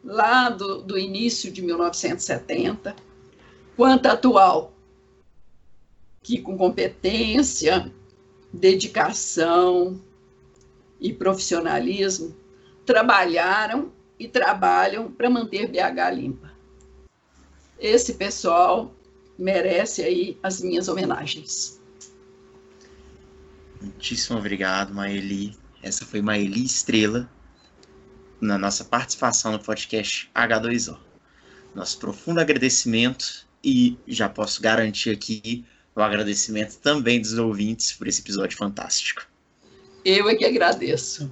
lá do, do início de 1970, quanto a atual, que com competência, dedicação e profissionalismo trabalharam e trabalham para manter BH limpa. Esse pessoal merece aí as minhas homenagens. Muitíssimo obrigado, Maeli. Essa foi Maeli Estrela na nossa participação no podcast H2O. Nosso profundo agradecimento e já posso garantir aqui o agradecimento também dos ouvintes por esse episódio fantástico. Eu é que agradeço.